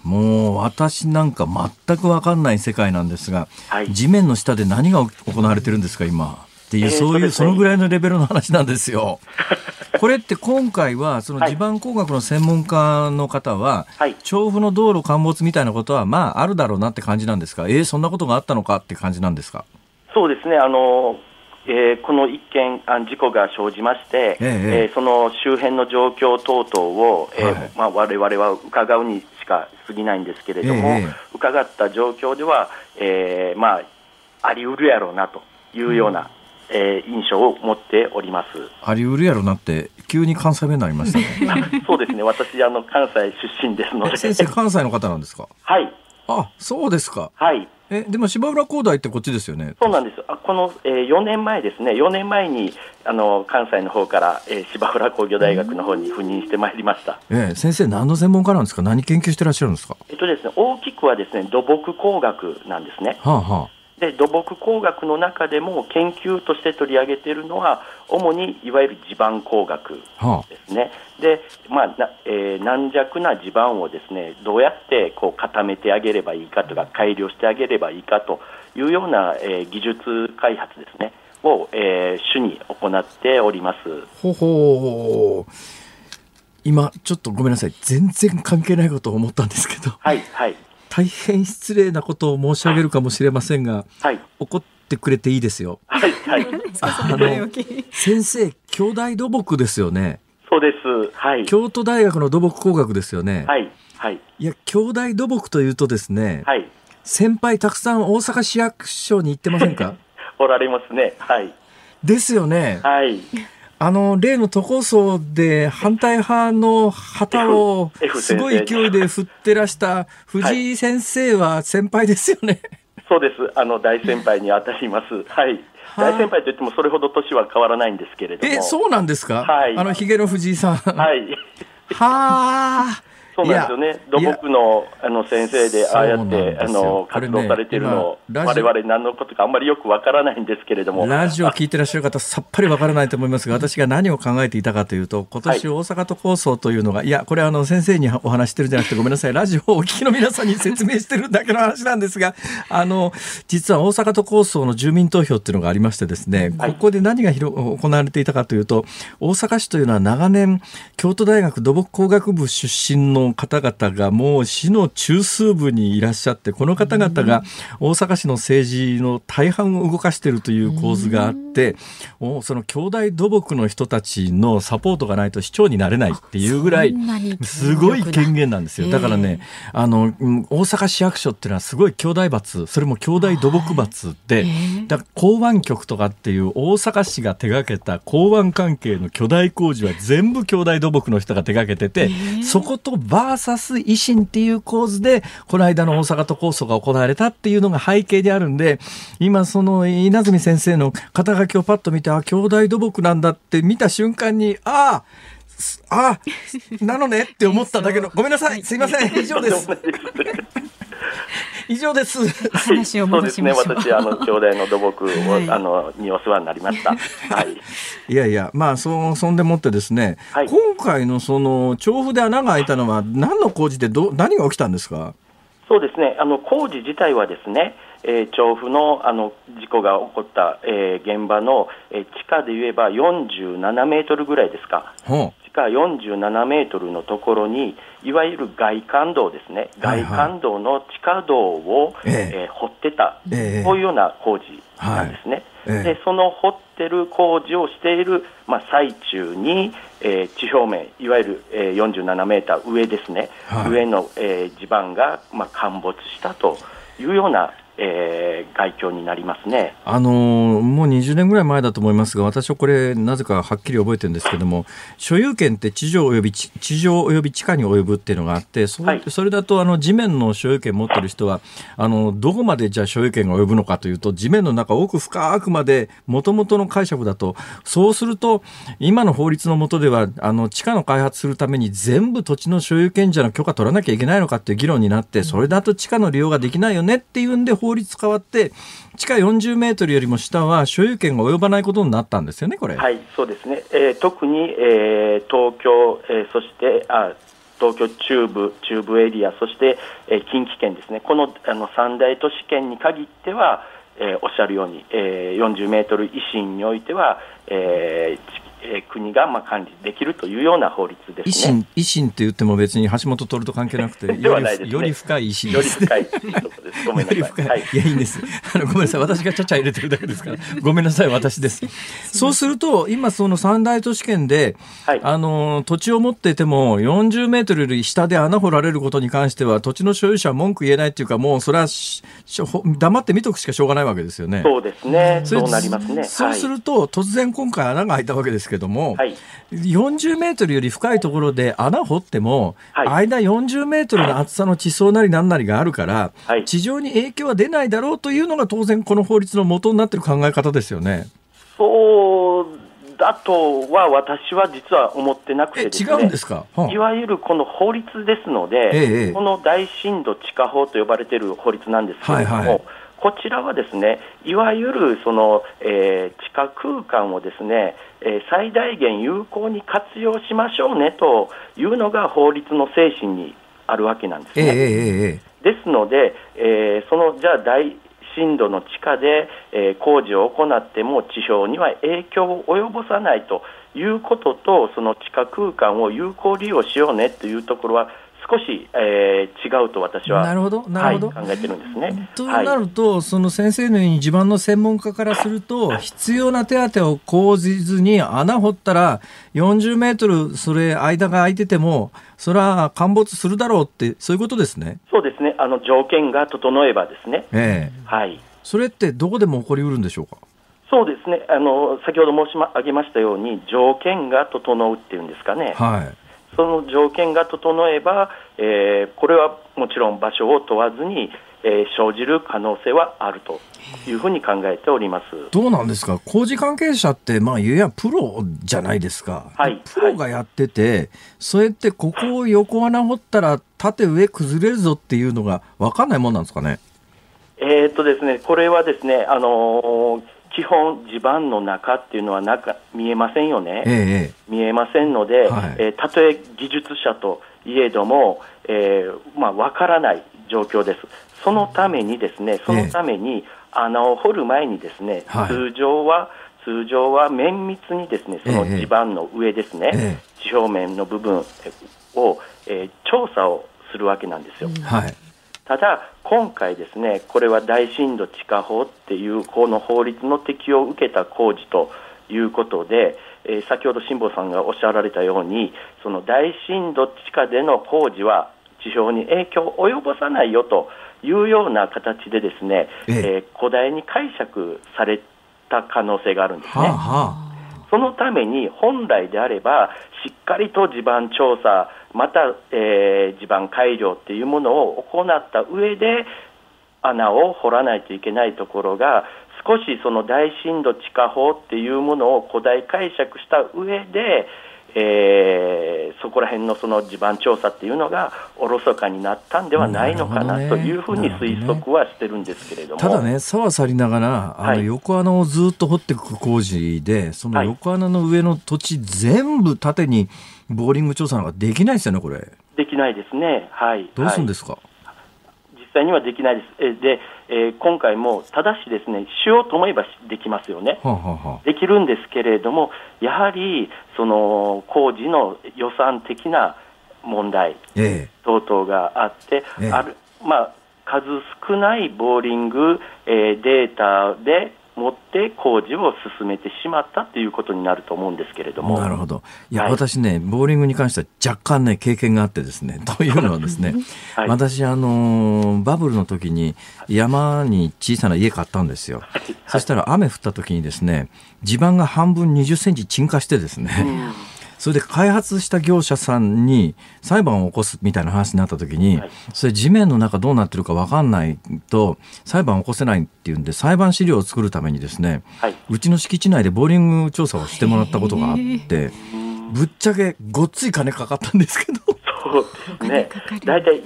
もう私なんか全くわかんない世界なんですが、はい、地面の下で何が行われてるんですか今。っていう、そういう、そのぐらいのレベルの話なんですよ。<laughs> これって今回は、その地盤工学の専門家の方は、はい、調布の道路陥没みたいなことは、まあ、あるだろうなって感じなんですか、えー、そんなことがあったのかって感じなんですか？そうですね、あのえー、この一件事故が生じまして、えー、えー、その周辺の状況等々を、えーはいまあ、我々は伺うにしか過ぎないんですけれども、えー、伺った状況では、えーまあ、あり得るやろうなというような、えー、印象を持っております。ありうるやろなって急に関西弁になりましたね。<laughs> そうですね。私あの関西出身ですので。先生関西の方なんですか？はい。あそうですか。はい。えでも芝浦工大ってこっちですよね。そうなんです。あこの、えー、4年前ですね。4年前にあの関西の方から、えー、芝浦工業大学の方に赴任してまいりました、えー、先生何の専門家なんですか？何研究してらっしゃるんですか？えっとですね大きくはですね土木工学なんですね。はあはあで土木工学の中でも研究として取り上げているのは主にいわゆる地盤工学ですね、はあ、でまあなえー、軟弱な地盤をですねどうやってこう固めてあげればいいかとか改良してあげればいいかというような、えー、技術開発ですね。を、えー、主に行っております。ほほ今ちょっとごめんなさい。全然関係ないことを思ったんですけど、はいはい大変失礼なことを申し上げるかもしれませんが、はい、怒ってくれていいですよ。はい、はい。<laughs> あの、先生、兄弟土木ですよね。そうです。はい。京都大学の土木工学ですよね。はい。はい。いや、兄弟土木というとですね、はい。先輩たくさん大阪市役所に行ってませんか？<laughs> おられますね。はい。ですよね。はい。あの、例の都構想で反対派の旗をすごい勢いで振ってらした藤井先生は先輩ですよね。そうです。あの、大先輩に当たります。はい。大先輩といってもそれほど年は変わらないんですけれども。え、そうなんですか？はい。あの、ヒゲの藤井さん。はい。はあ。そうなんですよね、土木のあの先生で、ああやってあの活動されてるのを、われわれ何のことかあんまりよくわからないんですけれども。ラジオ聞いてらっしゃる方、さっぱりわからないと思いますが、<laughs> 私が何を考えていたかというと、今年大阪都構想というのが、はい、いや、これあの先生にお話してるんじゃなくて、ごめんなさい、ラジオをお聞きの皆さんに説明してるだけの話なんですが、あの、実は大阪都構想の住民投票っていうのがありましてですね、ここで何が行われていたかというと、大阪市というのは長年、京都大学土木工学部出身の方々がもう市の中枢部にいらっしゃってこの方々が大阪市の政治の大半を動かしているという構図があってその兄弟土木の人たちのサポートがないと市長になれないっていうぐらいすごい権限なんですよ。だからねあの大阪市役所っていうのはすごい兄弟罰それも兄弟土木罰でだ港湾局とかっていう大阪市が手がけた港湾関係の巨大工事は全部兄弟土木の人が手がけててそことバーサス維新っていう構図で、この間の大阪都構想が行われたっていうのが背景であるんで、今その稲積先生の肩書きをパッと見て、あ、兄弟土木なんだって見た瞬間に、ああ、あなのねって思っただけの、ごめんなさい、すいません、以上です。<laughs> 以上です。話を戻しましょう。そうですね。私あの兄弟の土木を、はい、あのにお世話になりました。はい。<laughs> いやいや、まあそそんでもってですね、はい、今回のその調布で穴が開いたのは何の工事でど何が起きたんですか？そうですね。あの工事自体はですね。えー、調布のあの事故が起こった、えー、現場の、えー、地下で言えば47メートルぐらいですか、地下47メートルのところに、いわゆる外環道ですね、外環道の地下道を、ええ。ー、掘ってた、えこういうような工事なんですね。はい、でその掘ってる工事をしている、まあ、最中に、えー、地表面、いわゆる、えー、47メーター上ですね、はい、上の、えー、地盤が、まあ、陥没したというようなえー、外境になりますね、あのー、もう20年ぐらい前だと思いますが、私はこれ、なぜかはっきり覚えてるんですけども、所有権って地上および地上および地下に及ぶっていうのがあって、それ,、それだとあの地面の所有権持ってる人は、あのどこまでじゃあ所有権が及ぶのかというと、地面の中、奥深くまで、もともとの解釈だと、そうすると、今の法律の下では、あの地下の開発するために、全部土地の所有権者の許可取らなきゃいけないのかっていう議論になって、それだと地下の利用ができないよねっていうんで、法律変わって、地下40メートルよりも下は所有権が及ばないことになったんですよね、これ。はい、そうですね。えー、特に、えー、東京、えー、そしてあ東京中部、中部エリア、そして、えー、近畿圏ですね、このあの三大都市圏に限っては、えー、おっしゃるように、えー、40メートル維新においては、えー、えー、国がまあ管理できるというような法律です、ね、維新維新って言っても別に橋本徹と関係なくて <laughs> よりね、より深い維新より深いごめんなさい。はい、いやいいんです。あのごめんなさい私がちゃちゃ入れてるだけですから <laughs> ごめんなさい私です。<laughs> そうすると今その三大都市圏で、はい、あの土地を持っていても40メートルより下で穴掘られることに関しては土地の所有者は文句言えないっていうかもうそれは黙って見とくしかしょうがないわけですよね。そうですね。そうなりますね。そうすると、突然今回穴が開いたわけですけども、はい、40メートルより深いところで穴掘っても、はい、間40メートルの厚さの地層なりなんなりがあるから、はい、地上に影響は出ないだろうというのが当然この法律の元になっている考え方ですよね。そうだとは私は実は思ってなくて、ね、違うんですか、はあ、いわゆるこの法律ですので、ええ、この大震度地下法と呼ばれている法律なんですけれども、はいはいこちらはですねいわゆるその、えー、地下空間をですね、えー、最大限有効に活用しましょうねというのが法律の精神にあるわけなんですね。えー、ですので、えー、そのじゃあ大震度の地下で、えー、工事を行っても地表には影響を及ぼさないということとその地下空間を有効利用しようねというところは少し、えー、違うと私はなるほどなるほど、はい、考えてるんですね。となると、はい、その先生のように地盤の専門家からすると、必要な手当を講じずに穴掘ったら40メートルそれ間が空いててもそれは陥没するだろうってそういうことですね。そうですね。あの条件が整えばですね。ええー、はい。それってどこでも起こりうるんでしょうか？そうですね。あの先ほど申し上げましたように条件が整うっていうんですかね。はい。その条件が整えば、えー、これはもちろん場所を問わずに、えー、生じる可能性はあるというふうに考えております。どうなんですか、工事関係者って、まあ、いやプロじゃないですか、はい、プロがやってて、はい、そうやってここを横穴掘ったら、縦上崩れるぞっていうのが分かんないもんなんですかね？えー、っとですね、これはですね、あのー基本、地盤の中っていうのは中見えませんよね、ええ、見えませんので、はい、えー、たとえ技術者といえども、えーまあ、分からない状況です。そのためにですね、そのために穴を掘る前にですね、え、通常は、通常は綿密にですね、その地盤の上ですね、地表面の部分を、えー、調査をするわけなんですよ。はいただ、今回ですね、これは大震度地下法っていうこの法律の適用を受けた工事ということで、えー、先ほど辛坊さんがおっしゃられたように、その大震度地下での工事は地表に影響を及ぼさないよというような形でですね、ええー、古代に解釈された可能性があるんですね。はあはあそのために本来であれば、しっかりと地盤調査、また、えー、地盤改良っていうものを行った上で、穴を掘らないといけないところが、少しその大震度地下法っていうものを古代解釈した上で、えー、そこら辺のその地盤調査っていうのがおろそかになったんではないのかなというふうに推測はしてるんですけれども、ね、ただね、さはさりながら、あの横穴をずっと掘っていく工事で、その横穴の上の土地全部縦にボーリング調査なんかできないですよね、これ。できないですね。はい。どうするんですか、はい、実際にはできないです。えで、えー、今回もただしですねしようと思えばできますよね、はあはあ、できるんですけれどもやはりその工事の予算的な問題等々があって、ええ、あるまあ、数少ないボーリング、えー、データで持って工事を進めてしまったということになると思うんですけれども。なるほど。いや、はい、私ね、ボーリングに関しては若干ね、経験があってですね、<laughs> というのはですね、はい、私、あの、バブルの時に山に小さな家買ったんですよ。はい、そしたら雨降った時にですね、地盤が半分20センチ沈下してですね、それで開発した業者さんに裁判を起こすみたいな話になった時に、はい、それ地面の中どうなってるか分かんないと裁判を起こせないっていうんで裁判資料を作るためにですね、はい、うちの敷地内でボーリング調査をしてもらったことがあってぶっちゃけごっつい金かかったんですけど。そうですね。大体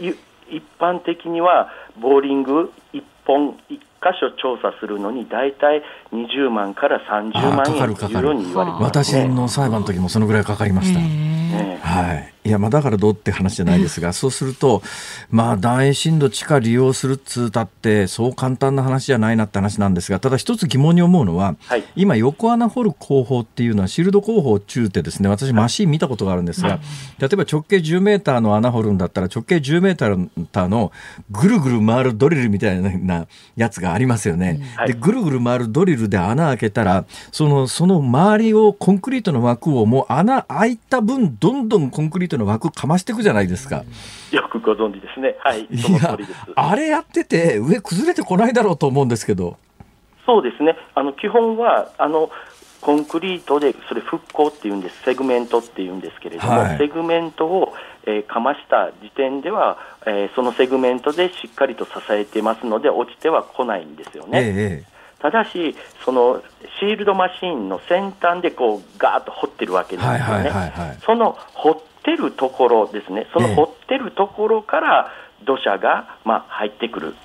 一般的にはボーリング1本1箇所調査するのに大体20万から30万円というように言われてね、私の裁判の時もそのぐらいかかりました。はい。いや、まあだからどうって話じゃないですが、<laughs> そうすると、まあ大震度地下利用するっつうたって、そう簡単な話じゃないなって話なんですが、ただ一つ疑問に思うのは、はい、今横穴掘る工法っていうのはシールド工法中ってですね、私マシン見たことがあるんですが、例えば直径10メーターの穴掘るんだったら直径10メーターのぐるぐる回るドリルみたいなやつがありますよね。はい、で、ぐるぐる回るドリルで穴開けたら、その、その周りをコンクリートの枠をもう穴開いた分、どんどんコンクリートの枠かましていくじゃないですか。よくご存知ですね。はい。その通りです。あれやってて、上崩れてこないだろうと思うんですけど。そうですね。あの、基本は、あの、コンクリートで、それ覆工っていうんです、セグメントっていうんですけれども、はい、セグメントを、えー、かました時点では、えー、そのセグメントでしっかりと支えてますので、落ちては来ないんですよね。ええただし、そのシールドマシーンの先端でこうガーッと掘ってるわけなんですよね、はいはいはいはい、その掘ってるところですね、その掘ってるところから土砂が、まあ、入ってくる。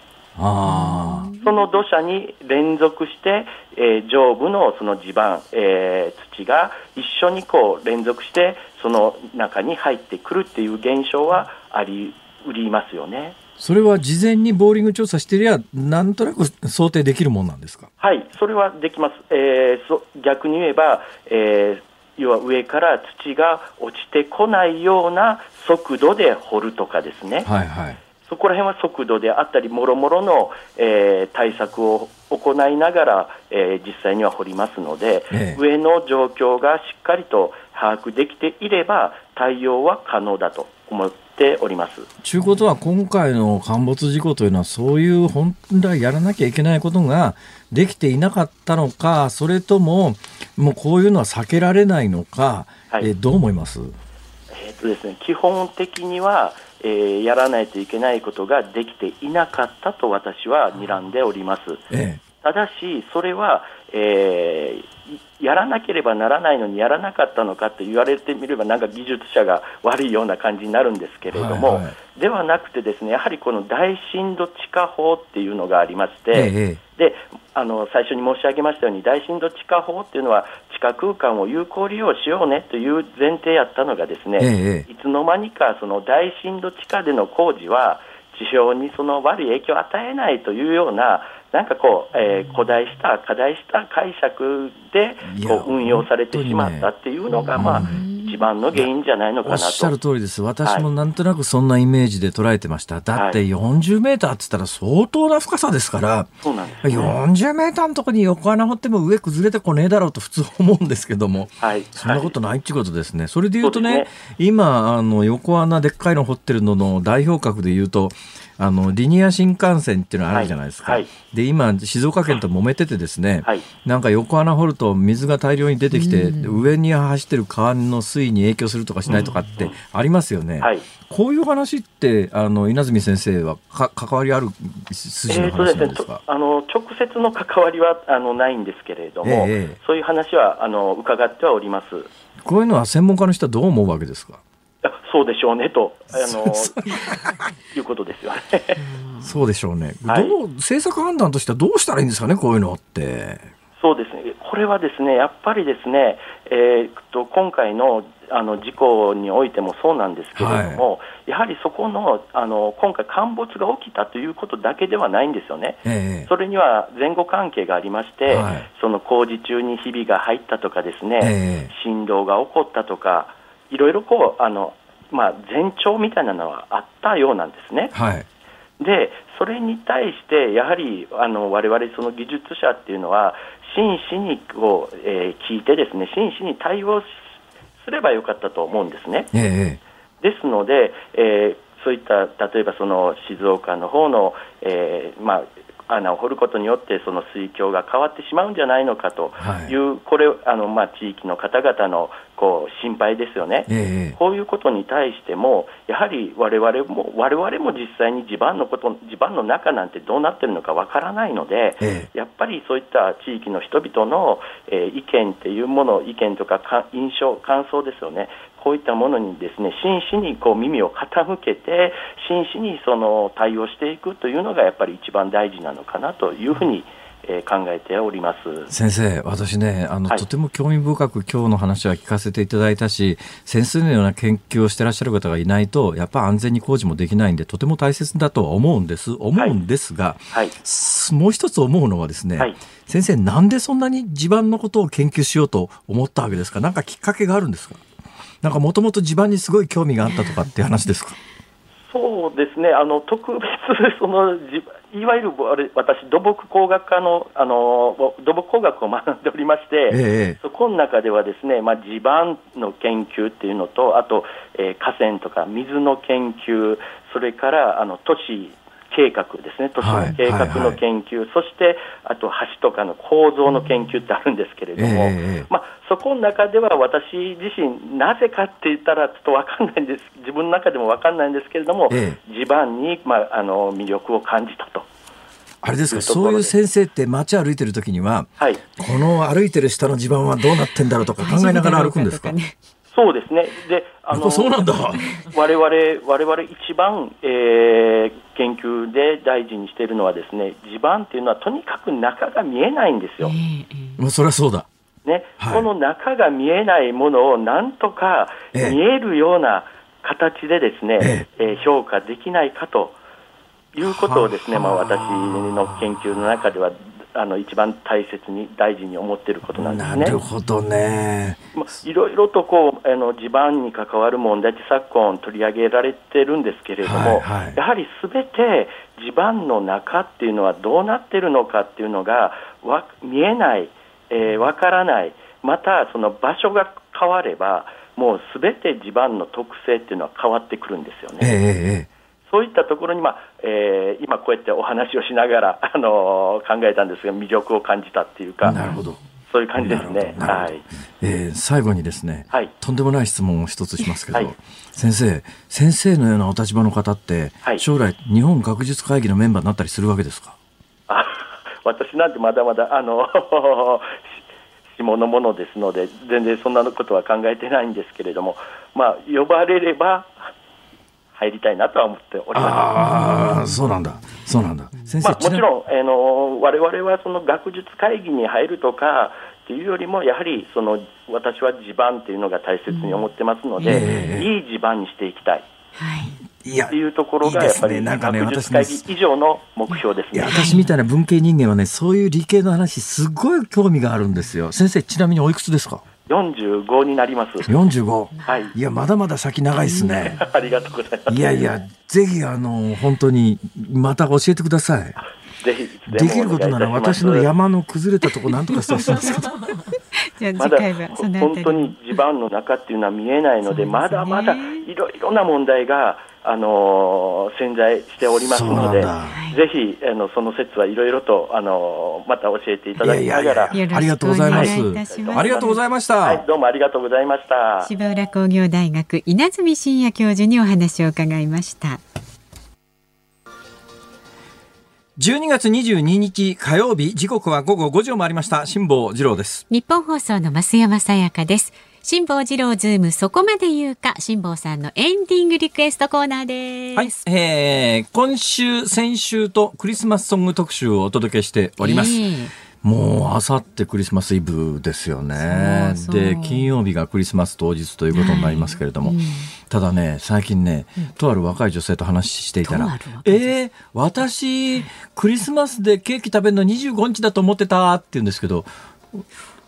あその土砂に連続して、えー、上部のその地盤、えー、土が一緒にこう連続してその中に入ってくるっていう現象はありうりますよね。それは事前にボーリング調査してりゃ、なんとなく想定できるもんなんですか？はい、それはできます。えー、そ逆に言えば、えー、要は上から土が落ちてこないような速度で掘るとかですね。はいはい。そこら辺は速度であったり、もろもろの、えー、対策を行いながら、えー、実際には掘りますので、ええ、上の状況がしっかりと把握できていれば、対応は可能だと思っております。ということは、今回の陥没事故というのは、そういう本来やらなきゃいけないことができていなかったのか、それとも、もうこういうのは避けられないのか、はい、えどう思います？えー、っとですね、基本的には、えー、やらないといけないことができていなかったと私は睨んでおります。ええ、ただし、それは、えー、やらなければならないのにやらなかったのかと言われてみればなんか技術者が悪いような感じになるんですけれども、はいはい、ではなくてですねやはりこの大震度地下法っていうのがありまして、ええ、であの最初に申し上げましたように大震度地下法っていうのは地下空間を有効利用しようねという前提やったのがですね、ええ、いつの間にかその大震度地下での工事は地表にその悪い影響を与えないというようななんかこう、えー、古代した、課題した解釈でこう運用されてしまったっていうのが、まあ、一番の原因じゃないのかなと。おっしゃる通りです。私もなんとなくそんなイメージで捉えてました。だって40メーターって言ったら相当な深さですから、そうなんです、ね、40メーターのところに横穴掘っても上崩れてこねえだろうと普通思うんですけども、はい、そんなことないっていうことですね。それで言うとね、ね今、あの、横穴でっかいの掘ってるのの代表格で言うと、あのリニア新幹線っていうのはあるじゃないですか、はい。はい、で今、静岡県と揉めててですね、はい、なんか横穴掘ると水が大量に出てきて、上に走ってる川の水位に影響するとかしないとかってありますよね。こういう話ってあの稲積先生はか関わりある筋の話なんですか、えー、あの直接の関わりはあのないんですけれども、えー、そういう話はあの伺ってはおります。こういうのは専門家の人はどう思うわけですか？そうでしょうねと、あのいうことですよね。そうでしょうね。<laughs> どう、政策判断としてはどうしたらいいんですかね、こういうのって。そうですね、これはですねやっぱりですね、えー、と今回のあの事故においてもそうなんですけれども、はい、やはりそこのあの今回、陥没が起きたということだけではないんですよね、えー、それには前後関係がありまして、はい、その工事中にひびが入ったとか、ですね、えー、振動が起こったとか、いろいろこうあの、まあ、前兆みたいなのはあったようなんですね。はいでそれに対して、やはりあの我々その技術者っていうのは、真摯にこう、えー、聞いて、ですね真摯に対応すればよかったと思うんですね。ええ、ですので、えー、そういった例えばその静岡の方の、えーまあ、穴を掘ることによってその水況が変わってしまうんじゃないのかという、はい、これあの、まあ、地域の方々のこう心配ですよね、えー、こういうことに対しても、やはり我々も我々も実際に地盤のこと地盤の中なんてどうなってるのかわからないので、えー、やっぱりそういった地域の人々の、えー、意見っていうもの、意見とかか印象、感想ですよね、こういったものにですね真摯にこう耳を傾けて真摯にその対応していくというのがやっぱり一番大事なのかなというふうに、え考えております。先生、私ねあの、はい、とても興味深く今日の話は聞かせていただいたし先生のような研究をしてらっしゃる方がいないとやっぱ安全に工事もできないんでとても大切だとは思うんです思うんですが、はい、もう一つ思うのはですね、先生なんでそんなに地盤のことを研究しようと思ったわけですか？何かきっかけがあるんですか？なんかもともと地盤にすごい興味があったとかって話ですか？そうですね、あの特別 <laughs> そのいわゆる私、土木工学科のあの土木工学を学んでおりまして、ええ、そこの中ではですね、まあ、地盤の研究っていうのと、あと、えー、河川とか水の研究、それからあの都市計画ですね、都市の計画の研究、はいはいはい、そしてあと橋とかの構造の研究ってあるんですけれども、えー、まあ、そこの中では私自身、なぜかって言ったらちょっと分かんないんです、自分の中でも分かんないんですけれども、えー、地盤に、まあ、あの魅力を感じたと。あれですかそういう先生って街歩いてる時には、はい、この歩いてる下の地盤はどうなってんだろうとか考えながら歩くんですか、そうですね。で、あの、そうなんだ。我々、我々一番、えー、研究で大事にしているのはですね、地盤っていうのはとにかく中が見えないんですよ。もうそりゃそうだ。ね、はい、この中が見えないものをなんとか見えるような形でですね、えええー、評価できないかということをですね、まあ、私の研究の中ではあの一番大切に大事に思っていることなんですね。なるほどね。まあ、いろいろとこうあの地盤に関わる問題って昨今取り上げられてるんですけれども、はいはい、やはりすべて地盤の中っていうのはどうなってるのかっていうのがわ見えない、えー、わからない、またその場所が変わればもうすべて地盤の特性っていうのは変わってくるんですよね。えーそういったところに、まあえー、今こうやってお話をしながら、<laughs> あのー、考えたんですが、魅力を感じたっていうか。なるほどそういう感じですね。はい。えー、最後にですね、はい、とんでもない質問を一つしますけど、はい、先生、先生のようなお立場の方って、はい、将来日本学術会議のメンバーになったりするわけですか？あ、私なんてまだまだあの <laughs> 下のものですので、全然そんなことは考えてないんですけれども、まあ呼ばれれば入りたいなとは思っております。ああ、そうなんだ、そうなんだ、先生、まあ、もちろん、あのわれわれはその学術会議に入るとかっていうよりも、やはりその私は地盤っていうのが大切に思ってますので、うんいい地盤にしていきたい。はい。いやっていうところがやっぱり、ね、なんかね、学術会議以上の目標ですね。私みたいな文系人間はね、そういう理系の話、すごい興味があるんですよ。先生、ちなみにおいくつですか？45になります。45? はい。いや、まだまだ先長いですね。<laughs> ありがとうございます。いやいや、ぜひ、あの、本当に、また教えてください。ぜひ、できることなら私の山の崩れたとこなんとかしてほしいんですけど。<laughs> じゃあ次回はその本当に地盤の中っていうのは見えないので、でね、まだまだいろいろな問題があの潜在しておりますので、ぜひあのその説はいろいろとあのまた教えていただきながら、ありがとうございます。ありがとうございました。はい、どうもありがとうございました。芝浦工業大学稲積真哉教授にお話を伺いました。12月22日火曜日時刻は午後5時を回りました辛坊治郎ですニッポン放送の増山さやかです辛坊治郎ズームそこまで言うか辛坊さんのエンディングリクエストコーナーです。はい、えー、今週先週とクリスマスソング特集をお届けしております、えーもうあさってクリスマスイブですよね。で金曜日がクリスマス当日ということになりますけれども、はいうん、ただね最近ね、うん、とある若い女性と話していたら「えー、私クリスマスでケーキ食べるの25日だと思ってた」って言うんですけど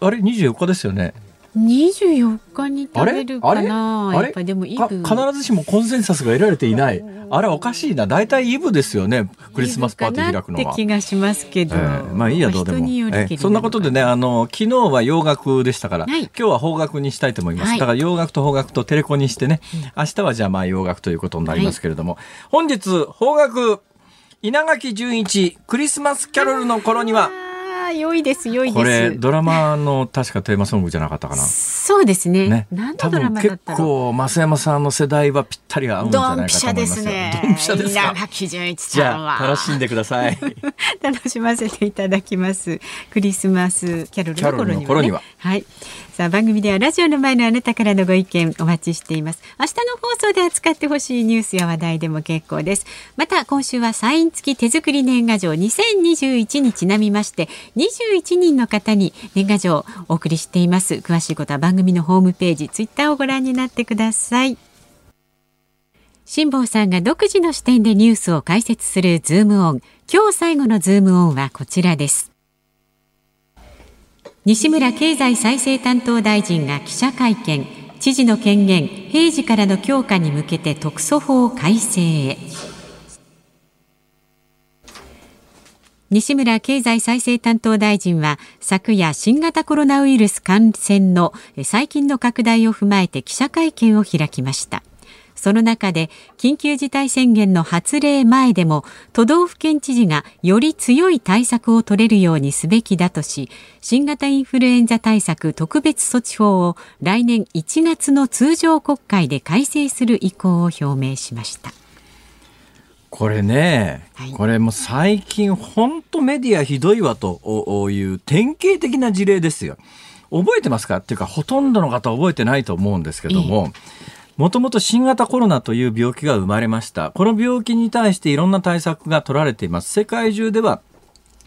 あれ24日ですよね。24日に食べるかな。やっぱりでもイブ。必ずしもコンセンサスが得られていない。あれおかしいな。大体イブですよねクリスマスパーティー開くのは。って気がしますけど、えー、まあいいやどうでも、えー、そんなことでねあの昨日は洋楽でしたから、はい、今日は邦楽にしたいと思います、はい、だから洋楽と邦楽とテレコにしてね明日はじゃあまあ洋楽ということになりますけれども、はい、本日邦楽稲垣潤一クリスマスキャロルの頃には良いです良いです。これドラマの確かテーマソングじゃなかったかな。そうですね。ね。何のドラマだった結構増山さんの世代はぴったり合うんじゃないかと思いますよ。ドンピシャですね。稲垣潤一さんは。楽しんでください。<laughs> 楽しませていただきます。クリスマスキャロルの頃には,、ね、頃には。はいさあ番組ではラジオの前のあなたからのご意見お待ちしています。明日の放送で扱ってほしいニュースや話題でも結構です。また今週はサイン付き手作り年賀状2021にちなみまして21人の方に年賀状をお送りしています。詳しいことは番組のホームページツイッターをご覧になってください。辛坊さんが独自の視点でニュースを解説するズームオン。今日最後のズームオンはこちらです。西村経済再生担当大臣が記者会見。知事の権限平時からの強化に向けて特措法改正へ。西村経済再生担当大臣は昨夜新型コロナウイルス感染の最近の拡大を踏まえて記者会見を開きました。その中で緊急事態宣言の発令前でも都道府県知事がより強い対策を取れるようにすべきだとし新型インフルエンザ対策特別措置法を来年1月の通常国会で改正する意向を表明しました。これね、はい、これも最近本当メディアひどいわという典型的な事例ですよ。覚えてますか？っていうかほとんどの方覚えてないと思うんですけども、もともと新型コロナという病気が生まれました。この病気に対していろんな対策が取られています。世界中では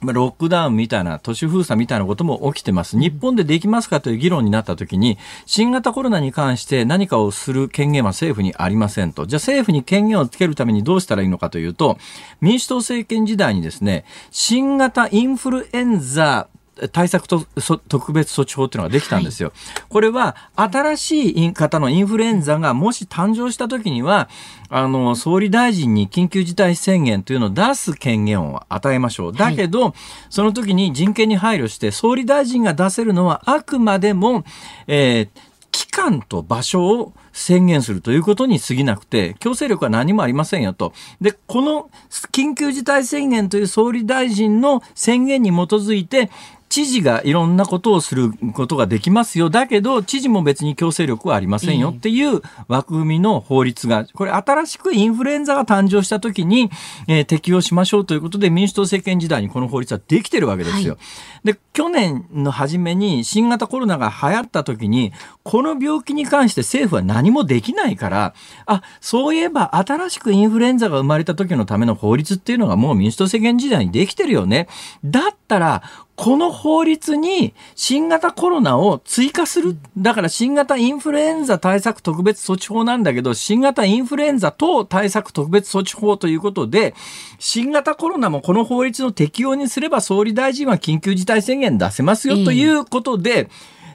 ロックダウンみたいな、都市封鎖みたいなことも起きてます。日本でできますかという議論になったときに、新型コロナに関して何かをする権限は政府にありませんと。じゃあ政府に権限をつけるためにどうしたらいいのかというと、民主党政権時代にですね、新型インフルエンザ対策と特別措置法っていうのができたんですよ。はい、これは新しい方のインフルエンザがもし誕生した時には、あの、総理大臣に緊急事態宣言というのを出す権限を与えましょう。だけど、はい、その時に人権に配慮して、総理大臣が出せるのはあくまでも、えー、期間と場所を宣言するということに過ぎなくて、強制力は何もありませんよと。で、この緊急事態宣言という総理大臣の宣言に基づいて、知事がいろんなことをすることができますよ。だけど、知事も別に強制力はありませんよっていう枠組みの法律が、これ新しくインフルエンザが誕生した時に、えー、適用しましょうということで民主党政権時代にこの法律はできてるわけですよ。はい、で、去年の初めに新型コロナが流行った時に、この病気に関して政府は何もできないから、あ、そういえば新しくインフルエンザが生まれた時のための法律っていうのがもう民主党政権時代にできてるよね。だったら、この法律に新型コロナを追加する。だから新型インフルエンザ対策特別措置法なんだけど、新型インフルエンザ等対策特別措置法ということで、新型コロナもこの法律の適用にすれば総理大臣は緊急事態宣言出せますよということで、うん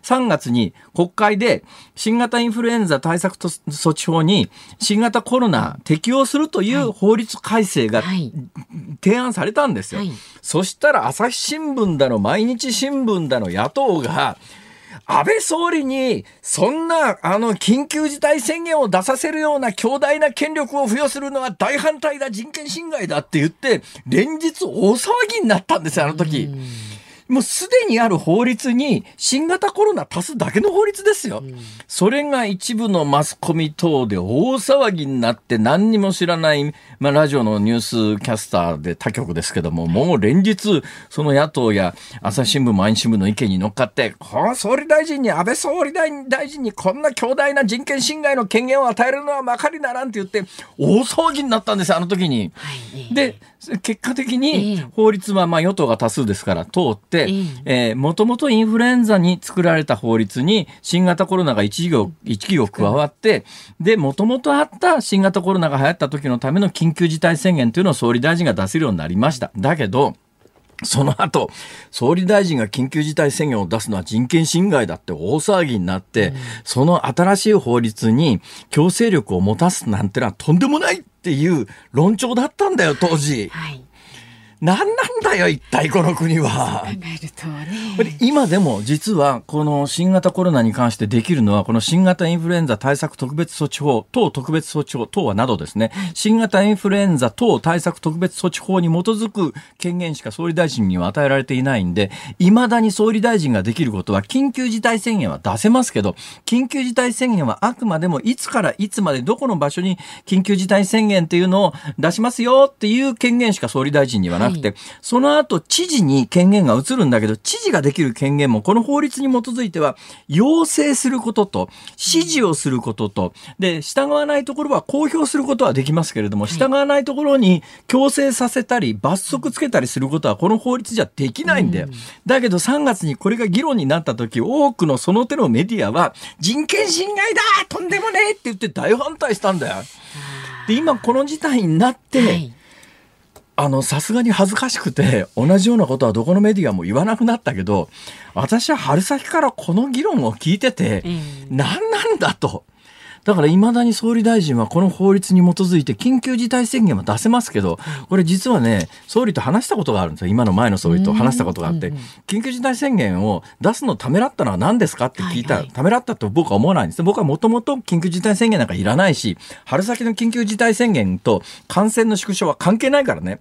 3月に国会で新型インフルエンザ対策措置法に新型コロナ適用するという法律改正が提案されたんですよ。はいはい、そしたら朝日新聞だの毎日新聞だの野党が安倍総理に、そんな、あの、緊急事態宣言を出させるような強大な権力を付与するのは大反対だ、人権侵害だって言って、連日大騒ぎになったんですよ、あの時。もうすでにある法律に新型コロナ足すだけの法律ですよ。うん、それが一部のマスコミ等で大騒ぎになって何にも知らない、まあラジオのニュースキャスターで他局ですけども、もう連日その野党や朝日新聞、毎日新聞の意見に乗っかって、この総理大臣に、安倍総理大臣にこんな強大な人権侵害の権限を与えるのはまかりならんって言って大騒ぎになったんですよ、あの時に。はい、で、結果的に法律はまあ与党が多数ですから通って、て、えー、もともとインフルエンザに作られた法律に新型コロナが一行、一行加わって、で、もともとあった新型コロナが流行った時のための緊急事態宣言というのを総理大臣が出せるようになりました。だけど、その後、総理大臣が緊急事態宣言を出すのは人権侵害だって大騒ぎになって、うん、その新しい法律に強制力を持たすなんてのはとんでもないっていう論調だったんだよ、当時。はい何なんだよ、一体この国は。考えるとね。今でも実はこの新型コロナに関してできるのは、この新型インフルエンザ対策特別措置法、等特別措置法等はなどですね、新型インフルエンザ等対策特別措置法に基づく権限しか総理大臣には与えられていないんで、未だに総理大臣ができることは、緊急事態宣言は出せますけど、緊急事態宣言はあくまでもいつからいつまでどこの場所に緊急事態宣言っていうのを出しますよっていう権限しか総理大臣にはなくて、はい、その後知事に権限が移るんだけど、知事ができる権限もこの法律に基づいては、要請することと、指示をすることと、で、従わないところは公表することはできますけれども、従わないところに強制させたり、罰則つけたりすることはこの法律じゃできないんだよ。だけど3月にこれが議論になった時、多くのその手のメディアは、人権侵害だ!とんでもねえ!って言って大反対したんだよ。で、今この事態になって、はいあの、さすがに恥ずかしくて、同じようなことはどこのメディアも言わなくなったけど、私は春先からこの議論を聞いてて、何なんだと。だから未だに総理大臣はこの法律に基づいて緊急事態宣言は出せますけど、これ実はね、総理と話したことがあるんですよ。今の前の総理と話したことがあって、緊急事態宣言を出すのためらったのは何ですかって聞いたら、ためらったと僕は思わないんです。僕はもともと緊急事態宣言なんかいらないし、春先の緊急事態宣言と感染の縮小は関係ないからね。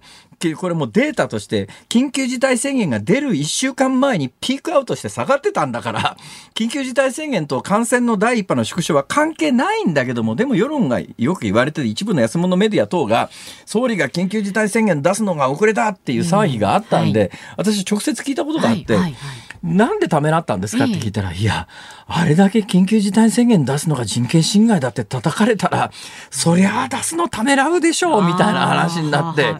これもデータとして、緊急事態宣言が出る1週間前にピークアウトして下がってたんだから、緊急事態宣言と感染の第一波の縮小は関係ないんだけども、でも世論がよく言われてる一部の安物メディア等が、総理が緊急事態宣言出すのが遅れたっていう騒ぎがあったんで、うんはい、私直接聞いたことがあって、はい。はい。はいなんでためらったんですかって聞いたら、いや、あれだけ緊急事態宣言出すのが人権侵害だって叩かれたら、そりゃあ出すのためらうでしょうみたいな話になって、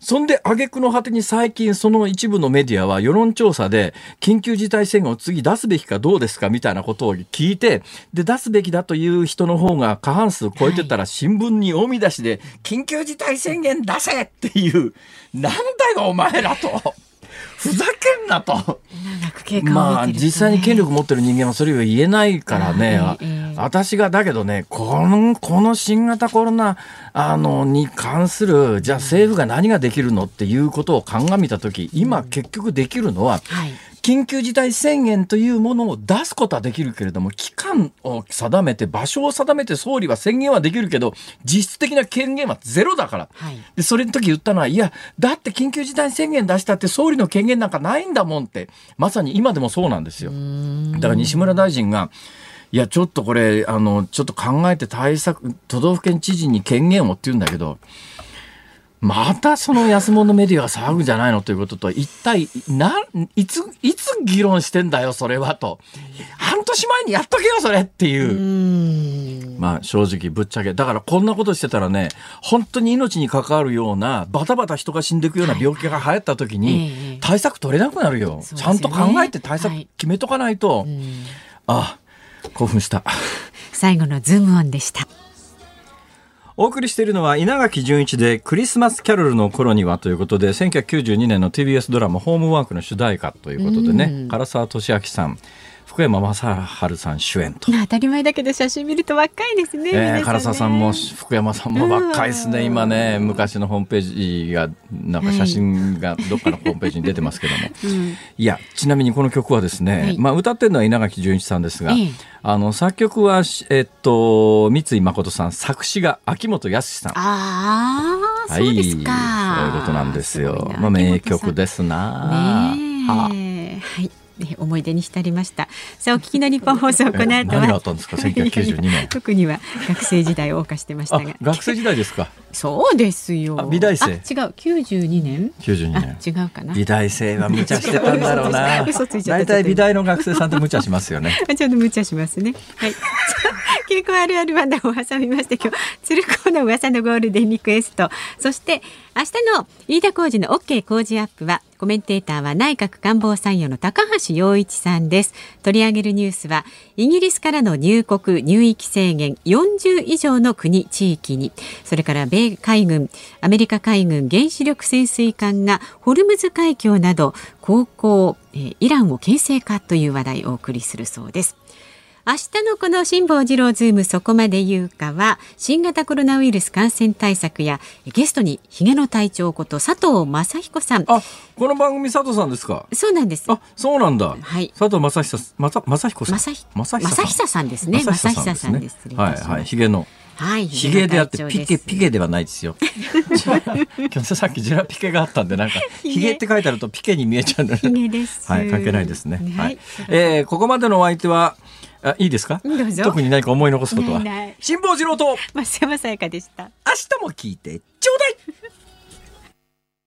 そんで挙句の果てに最近その一部のメディアは世論調査で緊急事態宣言を次出すべきかどうですかみたいなことを聞いて、で、出すべきだという人の方が過半数超えてたら新聞に大見出しで、緊急事態宣言出せっていう、なんだよお前らと。ふざけんなと。まあ、実際に権力持ってる人間はそれを言えないからね。私が、だけどね、この、この新型コロナ、あの、に関する、じゃあ政府が何ができるのっていうことを鑑みたとき、今結局できるのは、はい緊急事態宣言というものを出すことはできるけれども、期間を定めて、場所を定めて総理は宣言はできるけど、実質的な権限はゼロだから。はい、で、それの時言ったのは、いや、だって緊急事態宣言出したって総理の権限なんかないんだもんって、まさに今でもそうなんですよ。だから西村大臣が、いや、ちょっとこれ、あの、ちょっと考えて対策、都道府県知事に権限をって言うんだけど、またその安物メディアが騒ぐんじゃないのということと、一体、な、いつ、いつ議論してんだよ、それはと。半年前にやっとけよ、それっていう。うまあ、正直、ぶっちゃけ。だから、こんなことしてたらね、本当に命に関わるような、バタバタ人が死んでいくような病気が流行った時に、対策取れなくなるよ。ちゃんと考えて対策決めとかないと。ああ、興奮した。最後のズームオンでした。お送りしているのは稲垣淳一でクリスマスキャロルの頃にはということで1992年の TBS ドラマホームワークの主題歌ということでね唐沢俊明さん福山雅治さん主演と。当たり前だけど写真見ると若いですねえー、唐沢さんも福山さんも若いですね今ね。昔のホームページがなんか写真がどっかのホームページに出てますけども、<laughs> うん、いやちなみにこの曲はですね、はい、まあ歌ってるのは稲垣潤一さんですが、あの作曲はえっと三井誠さん作詞が秋元康さん。ああ、はい、そうですか。そういうことなんですよ。まあ名曲ですな、ね、はい思い出に浸りました。さあお聞きの日本放送この後は。何があったんですか？<laughs> 1992年。特には学生時代を謳歌してましたが。<laughs> 学生時代ですか？そうですよ。美大生。違う。92年。92年。違うかな。美大生は無茶してたんだろうな。大体美大の学生さんって無茶しますよね。<laughs> ちょっと無茶しますね。はい鶴子あるあるワンダを挟みまして今日鶴子の噂のゴールデンリクエスト。そして明日の飯田浩二の OK 工事アップはコメンテーターは内閣官房参与の高橋洋一さんです。取り上げるニュースはイギリスからの入国入域制限40以上の国地域に。それから米海軍アメリカ海軍原子力潜水艦がホルムズ海峡など航行、イランを牽制かという話題をお送りするそうです。明日のこの辛坊治郎ズームそこまで言うかは新型コロナウイルス感染対策やゲストにひげの隊長こと佐藤正久さん。あこの番組佐藤さんですか？そうなんです。あそうなんだ。はい。佐藤正久正正彦さん。正正久さんですね。正久さんですはいはい。ひげの。はい、ヒゲであってピケピケではないですよ。<laughs> 今日さっきジェラピケがあったんでなんかヒゲ。って書いてあるとピケに見えちゃうので。ヒゲです。はい、関係ないですね。はい。えー、ここまでのお相手はあいいですか？特に何か思い残すことは？辛坊治郎と。増山さやかでした。明日も聞いてちょうだい